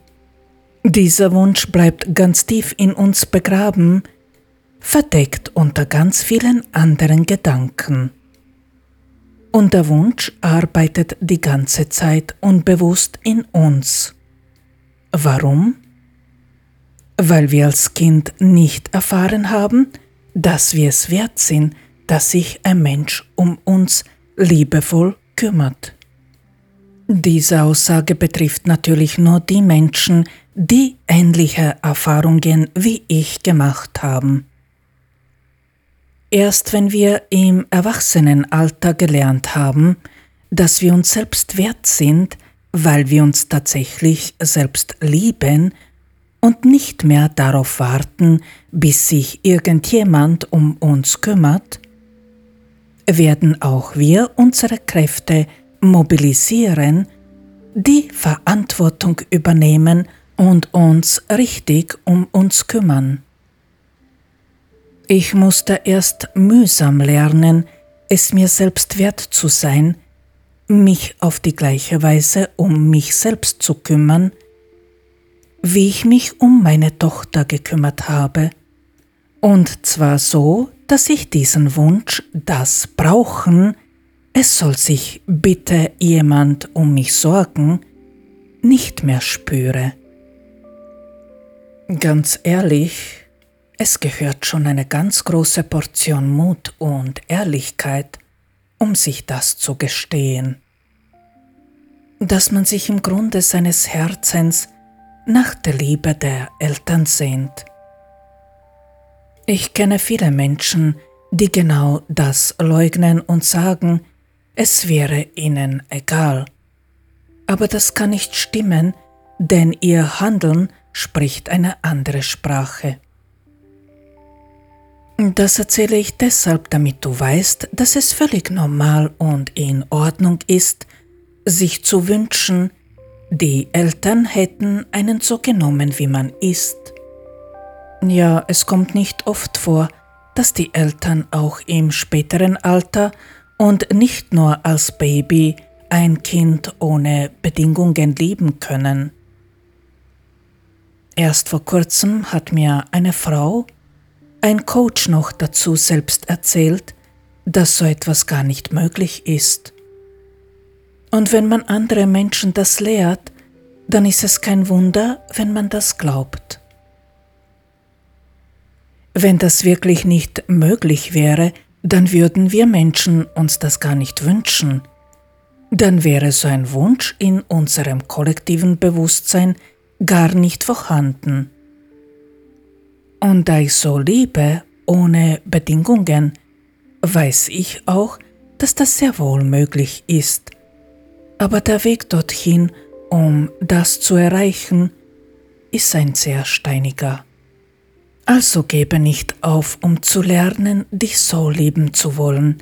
S1: Dieser Wunsch bleibt ganz tief in uns begraben, verdeckt unter ganz vielen anderen Gedanken. Und der Wunsch arbeitet die ganze Zeit unbewusst in uns. Warum? Weil wir als Kind nicht erfahren haben, dass wir es wert sind, dass sich ein Mensch um uns liebevoll kümmert. Diese Aussage betrifft natürlich nur die Menschen, die ähnliche Erfahrungen wie ich gemacht haben. Erst wenn wir im Erwachsenenalter gelernt haben, dass wir uns selbst wert sind, weil wir uns tatsächlich selbst lieben und nicht mehr darauf warten, bis sich irgendjemand um uns kümmert, werden auch wir unsere Kräfte mobilisieren, die Verantwortung übernehmen und uns richtig um uns kümmern. Ich musste erst mühsam lernen, es mir selbst wert zu sein, mich auf die gleiche Weise um mich selbst zu kümmern, wie ich mich um meine Tochter gekümmert habe, und zwar so, dass ich diesen Wunsch, das Brauchen, es soll sich bitte jemand um mich sorgen, nicht mehr spüre. Ganz ehrlich, es gehört schon eine ganz große Portion Mut und Ehrlichkeit, um sich das zu gestehen. Dass man sich im Grunde seines Herzens nach der Liebe der Eltern sehnt. Ich kenne viele Menschen, die genau das leugnen und sagen, es wäre ihnen egal. Aber das kann nicht stimmen, denn ihr Handeln spricht eine andere Sprache. Das erzähle ich deshalb, damit du weißt, dass es völlig normal und in Ordnung ist, sich zu wünschen, die Eltern hätten einen so genommen, wie man ist. Ja, es kommt nicht oft vor, dass die Eltern auch im späteren Alter und nicht nur als Baby ein Kind ohne Bedingungen lieben können. Erst vor kurzem hat mir eine Frau, ein Coach noch dazu selbst erzählt, dass so etwas gar nicht möglich ist. Und wenn man andere Menschen das lehrt, dann ist es kein Wunder, wenn man das glaubt. Wenn das wirklich nicht möglich wäre, dann würden wir Menschen uns das gar nicht wünschen. Dann wäre so ein Wunsch in unserem kollektiven Bewusstsein gar nicht vorhanden. Und da ich so liebe, ohne Bedingungen, weiß ich auch, dass das sehr wohl möglich ist. Aber der Weg dorthin, um das zu erreichen, ist ein sehr steiniger. Also gebe nicht auf, um zu lernen, dich so lieben zu wollen,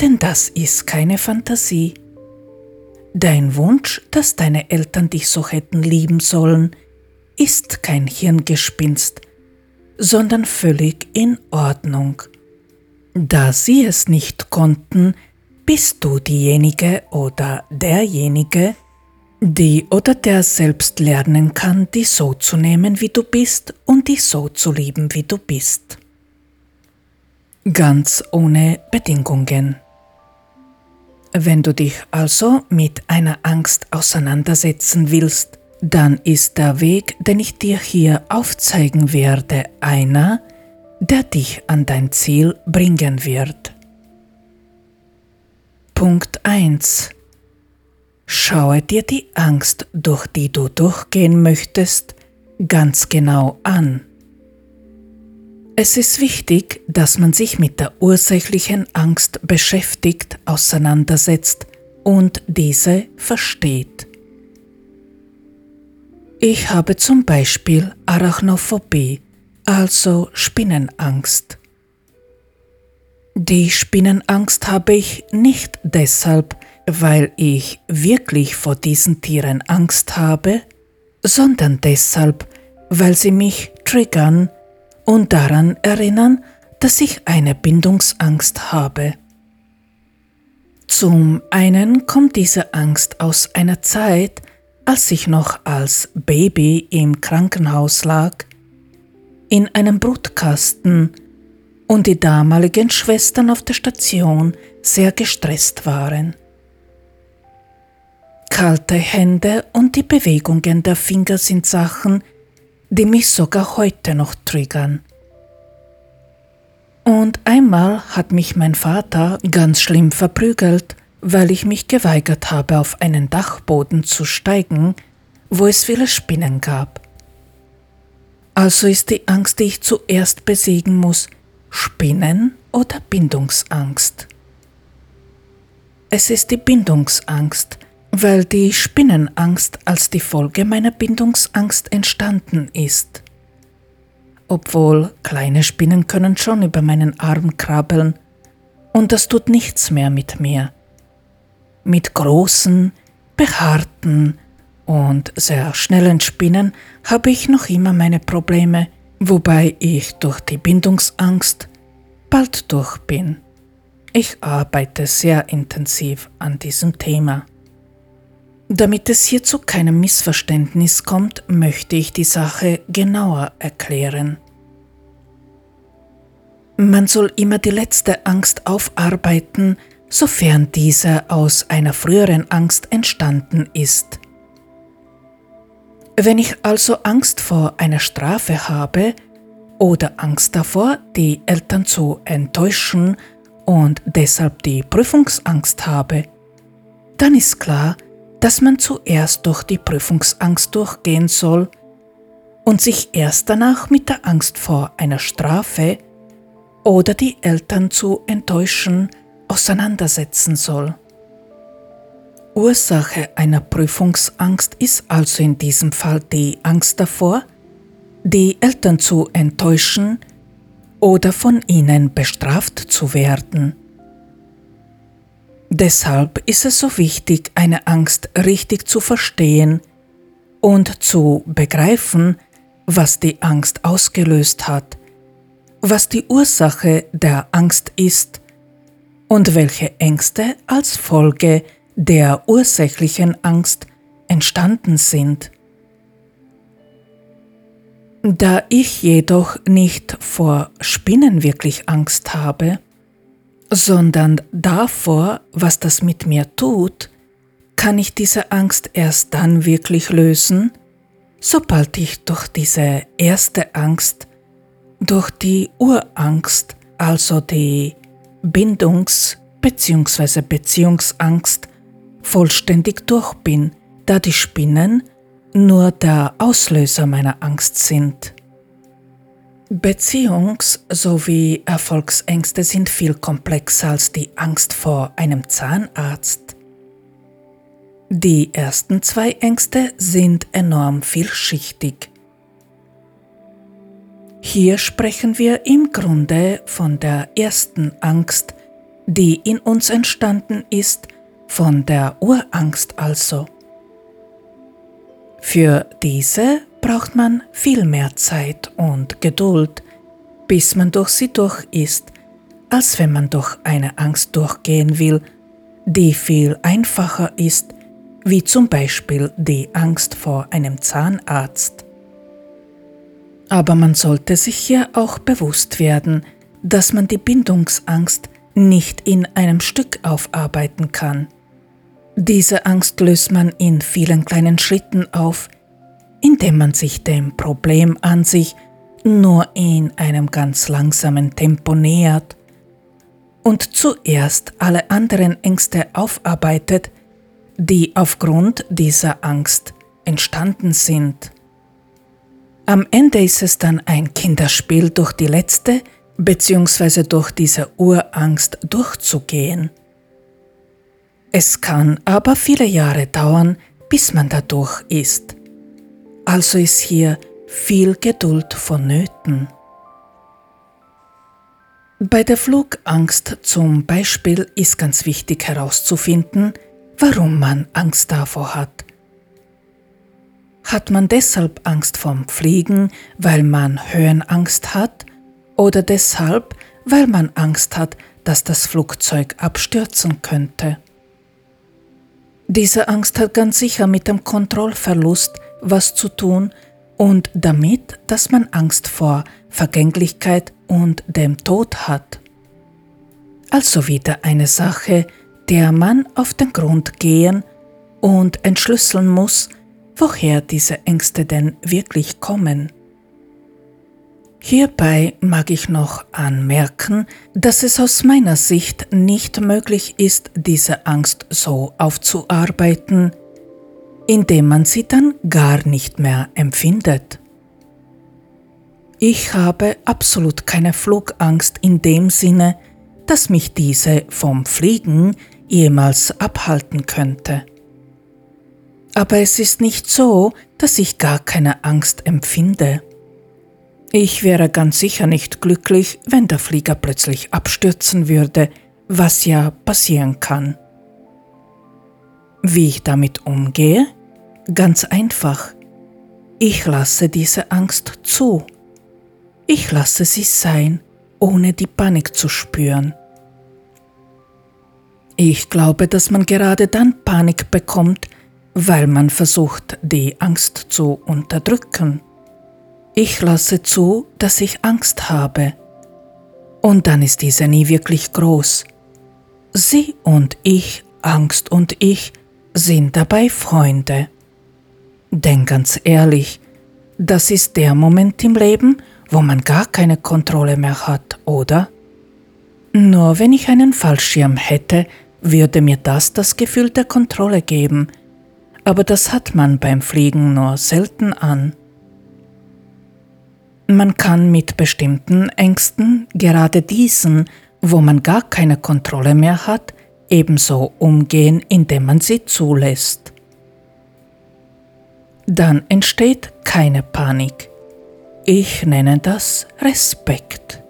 S1: denn das ist keine Fantasie. Dein Wunsch, dass deine Eltern dich so hätten lieben sollen, ist kein Hirngespinst, sondern völlig in Ordnung. Da sie es nicht konnten, bist du diejenige oder derjenige, die oder der selbst lernen kann, dich so zu nehmen, wie du bist und dich so zu lieben, wie du bist. Ganz ohne Bedingungen. Wenn du dich also mit einer Angst auseinandersetzen willst, dann ist der Weg, den ich dir hier aufzeigen werde, einer, der dich an dein Ziel bringen wird. Punkt 1. Schaue dir die Angst, durch die du durchgehen möchtest, ganz genau an. Es ist wichtig, dass man sich mit der ursächlichen Angst beschäftigt, auseinandersetzt und diese versteht. Ich habe zum Beispiel Arachnophobie, also Spinnenangst. Die Spinnenangst habe ich nicht deshalb, weil ich wirklich vor diesen Tieren Angst habe, sondern deshalb, weil sie mich triggern und daran erinnern, dass ich eine Bindungsangst habe. Zum einen kommt diese Angst aus einer Zeit, als ich noch als Baby im Krankenhaus lag, in einem Brutkasten und die damaligen Schwestern auf der Station sehr gestresst waren. Kalte Hände und die Bewegungen der Finger sind Sachen, die mich sogar heute noch triggern. Und einmal hat mich mein Vater ganz schlimm verprügelt weil ich mich geweigert habe, auf einen Dachboden zu steigen, wo es viele Spinnen gab. Also ist die Angst, die ich zuerst besiegen muss, Spinnen oder Bindungsangst. Es ist die Bindungsangst, weil die Spinnenangst als die Folge meiner Bindungsangst entstanden ist. Obwohl kleine Spinnen können schon über meinen Arm krabbeln, und das tut nichts mehr mit mir mit großen, behaarten und sehr schnellen Spinnen habe ich noch immer meine Probleme, wobei ich durch die Bindungsangst bald durch bin. Ich arbeite sehr intensiv an diesem Thema. Damit es hier zu keinem Missverständnis kommt, möchte ich die Sache genauer erklären. Man soll immer die letzte Angst aufarbeiten, sofern diese aus einer früheren Angst entstanden ist. Wenn ich also Angst vor einer Strafe habe oder Angst davor, die Eltern zu enttäuschen und deshalb die Prüfungsangst habe, dann ist klar, dass man zuerst durch die Prüfungsangst durchgehen soll und sich erst danach mit der Angst vor einer Strafe oder die Eltern zu enttäuschen auseinandersetzen soll. Ursache einer Prüfungsangst ist also in diesem Fall die Angst davor, die Eltern zu enttäuschen oder von ihnen bestraft zu werden. Deshalb ist es so wichtig, eine Angst richtig zu verstehen und zu begreifen, was die Angst ausgelöst hat, was die Ursache der Angst ist und welche Ängste als Folge der ursächlichen Angst entstanden sind. Da ich jedoch nicht vor Spinnen wirklich Angst habe, sondern davor, was das mit mir tut, kann ich diese Angst erst dann wirklich lösen, sobald ich durch diese erste Angst, durch die Urangst, also die Bindungs- bzw. Beziehungsangst, vollständig durch bin, da die Spinnen nur der Auslöser meiner Angst sind. Beziehungs- sowie Erfolgsängste sind viel komplexer als die Angst vor einem Zahnarzt. Die ersten zwei Ängste sind enorm vielschichtig. Hier sprechen wir im Grunde von der ersten Angst, die in uns entstanden ist, von der Urangst also. Für diese braucht man viel mehr Zeit und Geduld, bis man durch sie durch ist, als wenn man durch eine Angst durchgehen will, die viel einfacher ist, wie zum Beispiel die Angst vor einem Zahnarzt. Aber man sollte sich hier auch bewusst werden, dass man die Bindungsangst nicht in einem Stück aufarbeiten kann. Diese Angst löst man in vielen kleinen Schritten auf, indem man sich dem Problem an sich nur in einem ganz langsamen Tempo nähert und zuerst alle anderen Ängste aufarbeitet, die aufgrund dieser Angst entstanden sind. Am Ende ist es dann ein Kinderspiel, durch die letzte bzw. durch diese Urangst durchzugehen. Es kann aber viele Jahre dauern, bis man dadurch ist. Also ist hier viel Geduld vonnöten. Bei der Flugangst zum Beispiel ist ganz wichtig herauszufinden, warum man Angst davor hat. Hat man deshalb Angst vom Fliegen, weil man Höhenangst hat, oder deshalb, weil man Angst hat, dass das Flugzeug abstürzen könnte? Diese Angst hat ganz sicher mit dem Kontrollverlust was zu tun und damit, dass man Angst vor Vergänglichkeit und dem Tod hat. Also wieder eine Sache, der man auf den Grund gehen und entschlüsseln muss, woher diese Ängste denn wirklich kommen. Hierbei mag ich noch anmerken, dass es aus meiner Sicht nicht möglich ist, diese Angst so aufzuarbeiten, indem man sie dann gar nicht mehr empfindet. Ich habe absolut keine Flugangst in dem Sinne, dass mich diese vom Fliegen jemals abhalten könnte. Aber es ist nicht so, dass ich gar keine Angst empfinde. Ich wäre ganz sicher nicht glücklich, wenn der Flieger plötzlich abstürzen würde, was ja passieren kann. Wie ich damit umgehe? Ganz einfach. Ich lasse diese Angst zu. Ich lasse sie sein, ohne die Panik zu spüren. Ich glaube, dass man gerade dann Panik bekommt, weil man versucht, die Angst zu unterdrücken. Ich lasse zu, dass ich Angst habe. Und dann ist diese nie wirklich groß. Sie und ich, Angst und ich, sind dabei Freunde. Denn ganz ehrlich, das ist der Moment im Leben, wo man gar keine Kontrolle mehr hat, oder? Nur wenn ich einen Fallschirm hätte, würde mir das das Gefühl der Kontrolle geben, aber das hat man beim Fliegen nur selten an. Man kann mit bestimmten Ängsten, gerade diesen, wo man gar keine Kontrolle mehr hat, ebenso umgehen, indem man sie zulässt. Dann entsteht keine Panik. Ich nenne das Respekt.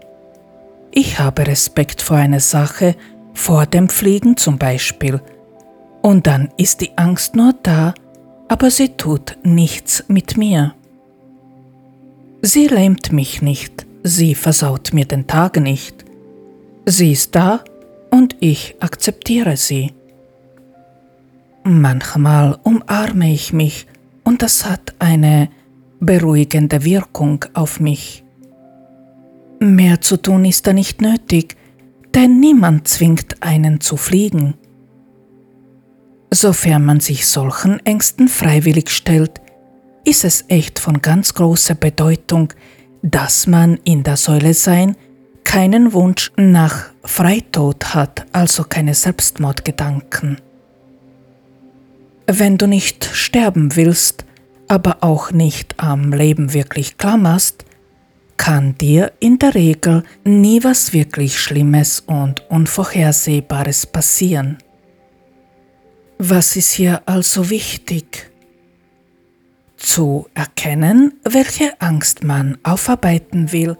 S1: Ich habe Respekt vor einer Sache, vor dem Fliegen zum Beispiel, und dann ist die Angst nur da, aber sie tut nichts mit mir. Sie lähmt mich nicht, sie versaut mir den Tag nicht. Sie ist da und ich akzeptiere sie. Manchmal umarme ich mich und das hat eine beruhigende Wirkung auf mich. Mehr zu tun ist da nicht nötig, denn niemand zwingt einen zu fliegen. Sofern man sich solchen Ängsten freiwillig stellt, ist es echt von ganz großer Bedeutung, dass man in der Säule sein keinen Wunsch nach Freitod hat, also keine Selbstmordgedanken. Wenn du nicht sterben willst, aber auch nicht am Leben wirklich klammerst, kann dir in der Regel nie was wirklich Schlimmes und Unvorhersehbares passieren. Was ist hier also wichtig? Zu erkennen, welche Angst man aufarbeiten will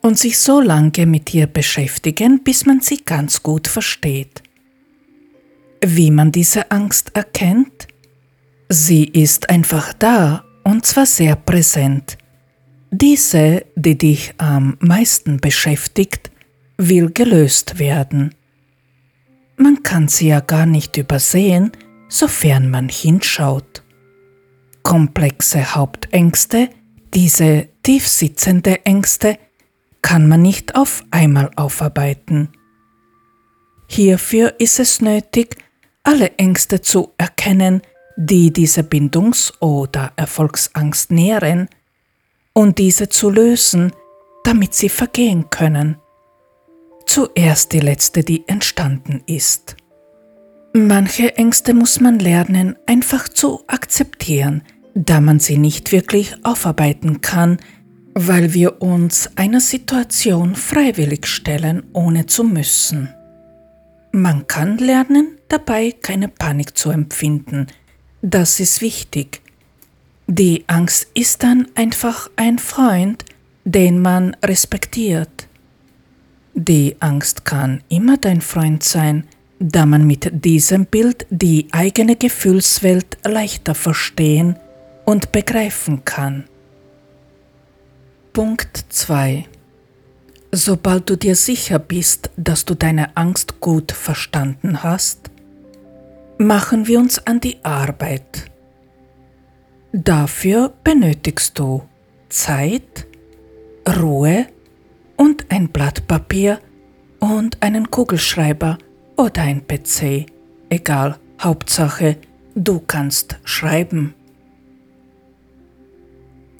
S1: und sich so lange mit ihr beschäftigen, bis man sie ganz gut versteht. Wie man diese Angst erkennt? Sie ist einfach da und zwar sehr präsent. Diese, die dich am meisten beschäftigt, will gelöst werden. Man kann sie ja gar nicht übersehen, sofern man hinschaut. Komplexe Hauptängste, diese tiefsitzende Ängste, kann man nicht auf einmal aufarbeiten. Hierfür ist es nötig, alle Ängste zu erkennen, die diese Bindungs- oder Erfolgsangst nähren, und diese zu lösen, damit sie vergehen können. Zuerst die letzte, die entstanden ist. Manche Ängste muss man lernen einfach zu akzeptieren, da man sie nicht wirklich aufarbeiten kann, weil wir uns einer Situation freiwillig stellen, ohne zu müssen. Man kann lernen, dabei keine Panik zu empfinden, das ist wichtig. Die Angst ist dann einfach ein Freund, den man respektiert. Die Angst kann immer dein Freund sein, da man mit diesem Bild die eigene Gefühlswelt leichter verstehen und begreifen kann. Punkt 2 Sobald du dir sicher bist, dass du deine Angst gut verstanden hast, machen wir uns an die Arbeit. Dafür benötigst du Zeit, Ruhe und ein Blatt Papier und einen Kugelschreiber oder ein PC. Egal, Hauptsache, du kannst schreiben.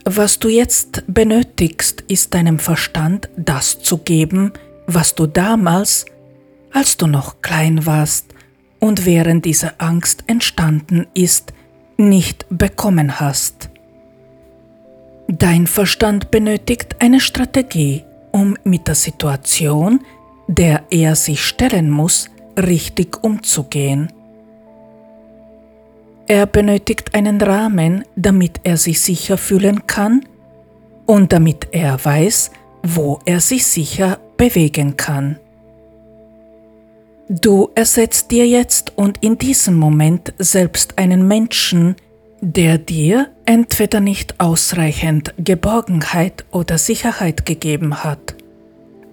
S1: Was du jetzt benötigst, ist deinem Verstand das zu geben, was du damals, als du noch klein warst, und während diese Angst entstanden ist, nicht bekommen hast. Dein Verstand benötigt eine Strategie, um mit der Situation, der er sich stellen muss, richtig umzugehen. Er benötigt einen Rahmen, damit er sich sicher fühlen kann und damit er weiß, wo er sich sicher bewegen kann. Du ersetzt dir jetzt und in diesem Moment selbst einen Menschen, der dir entweder nicht ausreichend Geborgenheit oder Sicherheit gegeben hat,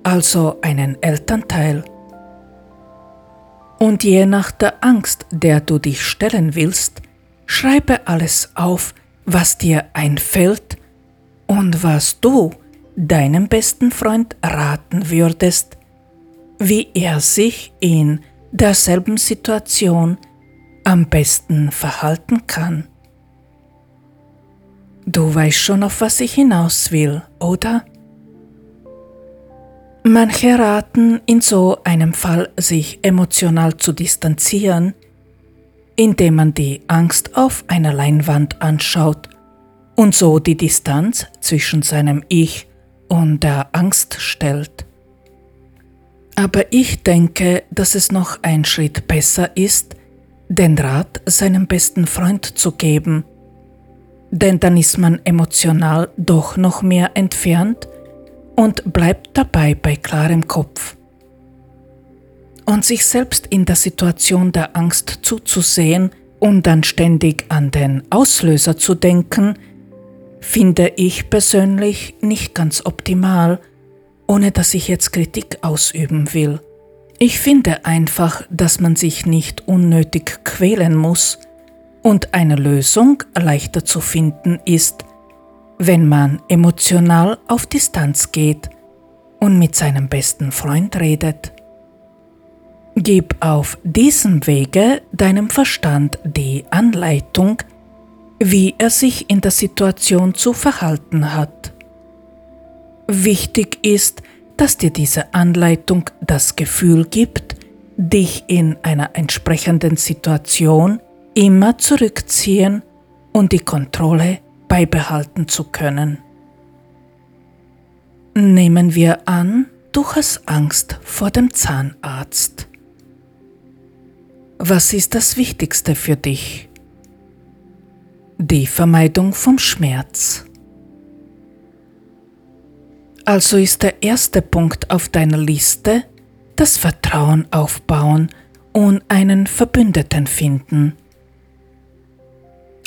S1: also einen Elternteil. Und je nach der Angst, der du dich stellen willst, schreibe alles auf, was dir einfällt und was du deinem besten Freund raten würdest, wie er sich in derselben Situation am besten verhalten kann. Du weißt schon, auf was ich hinaus will, oder? Manche raten in so einem Fall, sich emotional zu distanzieren, indem man die Angst auf einer Leinwand anschaut und so die Distanz zwischen seinem Ich und der Angst stellt. Aber ich denke, dass es noch ein Schritt besser ist, den Rat seinem besten Freund zu geben. Denn dann ist man emotional doch noch mehr entfernt und bleibt dabei bei klarem Kopf. Und sich selbst in der Situation der Angst zuzusehen und dann ständig an den Auslöser zu denken, finde ich persönlich nicht ganz optimal, ohne dass ich jetzt Kritik ausüben will. Ich finde einfach, dass man sich nicht unnötig quälen muss und eine Lösung leichter zu finden ist, wenn man emotional auf Distanz geht und mit seinem besten Freund redet. Gib auf diesem Wege deinem Verstand die Anleitung, wie er sich in der Situation zu verhalten hat. Wichtig ist, dass dir diese Anleitung das Gefühl gibt, dich in einer entsprechenden Situation immer zurückziehen und die Kontrolle beibehalten zu können. Nehmen wir an, du hast Angst vor dem Zahnarzt. Was ist das Wichtigste für dich? Die Vermeidung vom Schmerz. Also ist der erste Punkt auf deiner Liste das Vertrauen aufbauen und einen Verbündeten finden.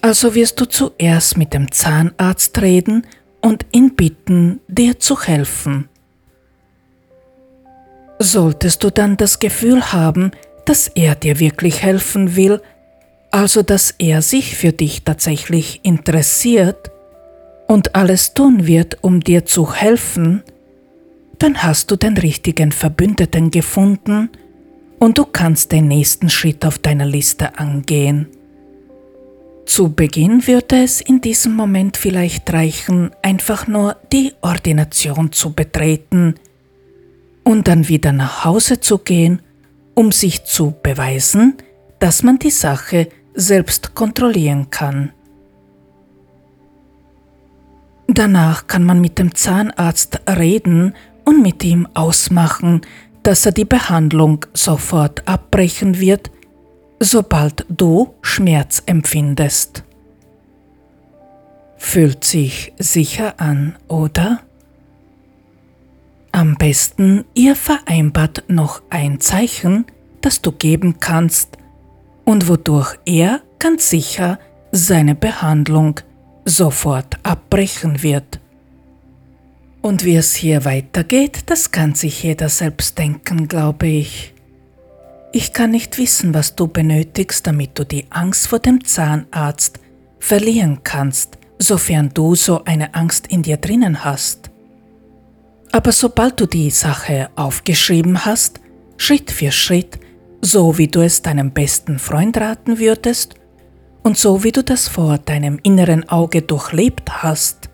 S1: Also wirst du zuerst mit dem Zahnarzt reden und ihn bitten, dir zu helfen. Solltest du dann das Gefühl haben, dass er dir wirklich helfen will, also dass er sich für dich tatsächlich interessiert und alles tun wird, um dir zu helfen, dann hast du den richtigen Verbündeten gefunden und du kannst den nächsten Schritt auf deiner Liste angehen. Zu Beginn würde es in diesem Moment vielleicht reichen, einfach nur die Ordination zu betreten und dann wieder nach Hause zu gehen, um sich zu beweisen, dass man die Sache selbst kontrollieren kann. Danach kann man mit dem Zahnarzt reden und mit ihm ausmachen, dass er die Behandlung sofort abbrechen wird, sobald du Schmerz empfindest. Fühlt sich sicher an, oder? Am besten ihr vereinbart noch ein Zeichen, das du geben kannst und wodurch er ganz sicher seine Behandlung sofort abbrechen wird. Und wie es hier weitergeht, das kann sich jeder selbst denken, glaube ich. Ich kann nicht wissen, was du benötigst, damit du die Angst vor dem Zahnarzt verlieren kannst, sofern du so eine Angst in dir drinnen hast. Aber sobald du die Sache aufgeschrieben hast, Schritt für Schritt, so wie du es deinem besten Freund raten würdest, und so wie du das vor deinem inneren Auge durchlebt hast,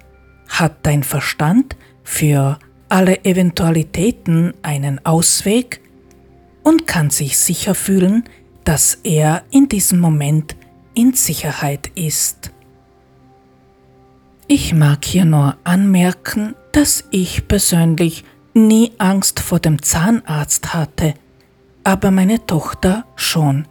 S1: hat dein Verstand für alle Eventualitäten einen Ausweg und kann sich sicher fühlen, dass er in diesem Moment in Sicherheit ist. Ich mag hier nur anmerken, dass ich persönlich nie Angst vor dem Zahnarzt hatte, aber meine Tochter schon.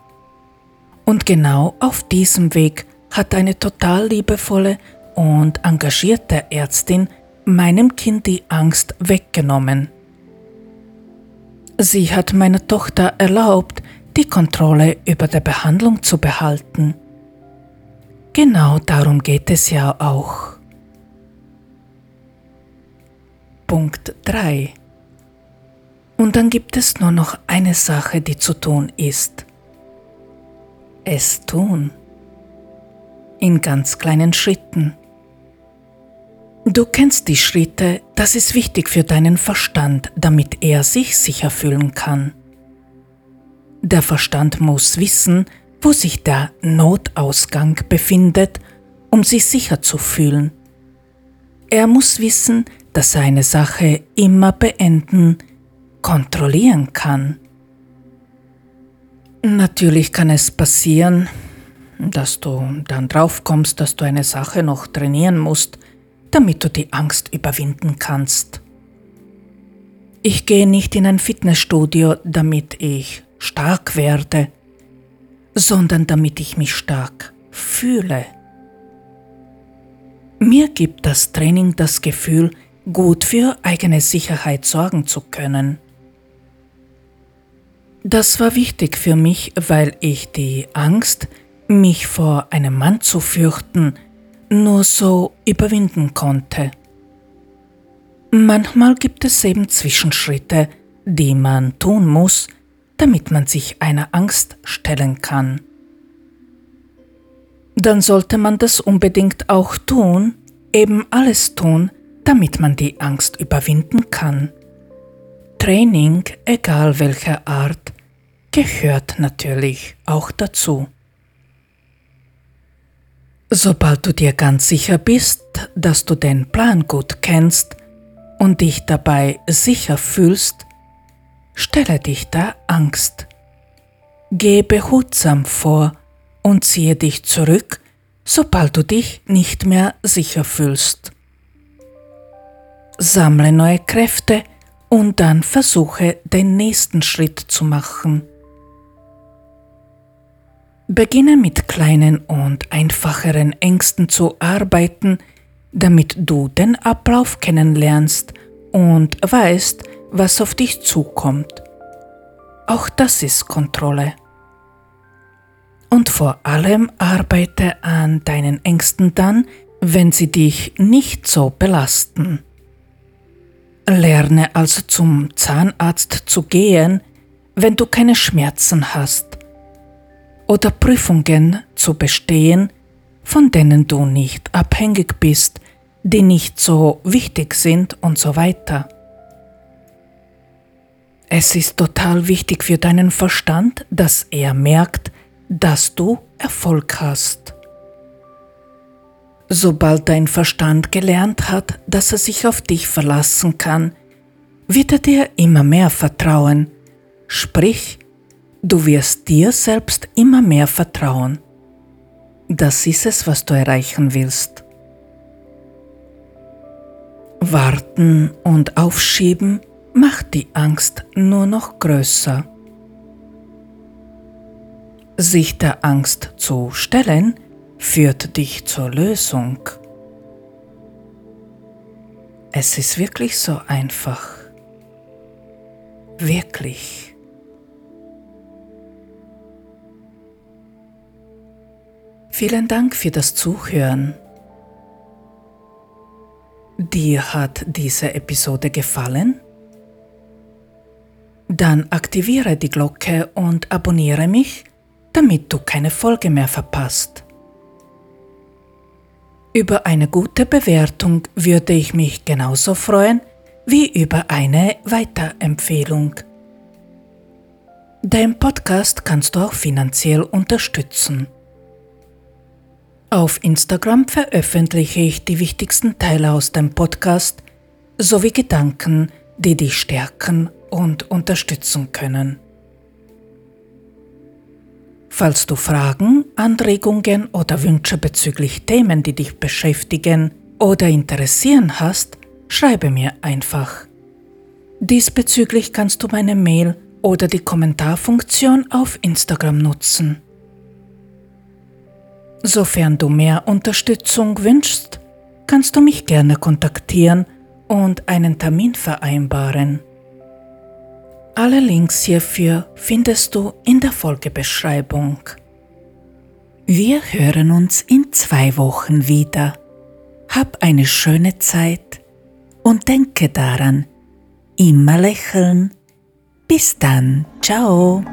S1: Und genau auf diesem Weg hat eine total liebevolle und engagierte Ärztin meinem Kind die Angst weggenommen. Sie hat meiner Tochter erlaubt, die Kontrolle über die Behandlung zu behalten. Genau darum geht es ja auch. Punkt 3 Und dann gibt es nur noch eine Sache, die zu tun ist es tun. In ganz kleinen Schritten. Du kennst die Schritte, das ist wichtig für deinen Verstand, damit er sich sicher fühlen kann. Der Verstand muss wissen, wo sich der Notausgang befindet, um sich sicher zu fühlen. Er muss wissen, dass er eine Sache immer beenden, kontrollieren kann. Natürlich kann es passieren, dass du dann drauf kommst, dass du eine Sache noch trainieren musst, damit du die Angst überwinden kannst. Ich gehe nicht in ein Fitnessstudio, damit ich stark werde, sondern damit ich mich stark fühle. Mir gibt das Training das Gefühl, gut für eigene Sicherheit sorgen zu können. Das war wichtig für mich, weil ich die Angst, mich vor einem Mann zu fürchten, nur so überwinden konnte. Manchmal gibt es eben Zwischenschritte, die man tun muss, damit man sich einer Angst stellen kann. Dann sollte man das unbedingt auch tun, eben alles tun, damit man die Angst überwinden kann. Training, egal welcher Art, gehört natürlich auch dazu. Sobald du dir ganz sicher bist, dass du den Plan gut kennst und dich dabei sicher fühlst, stelle dich der Angst. Geh behutsam vor und ziehe dich zurück, sobald du dich nicht mehr sicher fühlst. Sammle neue Kräfte und dann versuche den nächsten Schritt zu machen. Beginne mit kleinen und einfacheren Ängsten zu arbeiten, damit du den Ablauf kennenlernst und weißt, was auf dich zukommt. Auch das ist Kontrolle. Und vor allem arbeite an deinen Ängsten dann, wenn sie dich nicht so belasten. Lerne also zum Zahnarzt zu gehen, wenn du keine Schmerzen hast oder Prüfungen zu bestehen, von denen du nicht abhängig bist, die nicht so wichtig sind und so weiter. Es ist total wichtig für deinen Verstand, dass er merkt, dass du Erfolg hast. Sobald dein Verstand gelernt hat, dass er sich auf dich verlassen kann, wird er dir immer mehr vertrauen, sprich, Du wirst dir selbst immer mehr vertrauen. Das ist es, was du erreichen willst. Warten und Aufschieben macht die Angst nur noch größer. Sich der Angst zu stellen, führt dich zur Lösung. Es ist wirklich so einfach. Wirklich. Vielen Dank für das Zuhören. Dir hat diese Episode gefallen? Dann aktiviere die Glocke und abonniere mich, damit du keine Folge mehr verpasst. Über eine gute Bewertung würde ich mich genauso freuen wie über eine Weiterempfehlung. Den Podcast kannst du auch finanziell unterstützen. Auf Instagram veröffentliche ich die wichtigsten Teile aus dem Podcast sowie Gedanken, die dich stärken und unterstützen können. Falls du Fragen, Anregungen oder Wünsche bezüglich Themen, die dich beschäftigen oder interessieren hast, schreibe mir einfach. Diesbezüglich kannst du meine Mail oder die Kommentarfunktion auf Instagram nutzen. Sofern du mehr Unterstützung wünschst, kannst du mich gerne kontaktieren und einen Termin vereinbaren. Alle Links hierfür findest du in der Folgebeschreibung. Wir hören uns in zwei Wochen wieder. Hab eine schöne Zeit und denke daran, immer lächeln. Bis dann, ciao.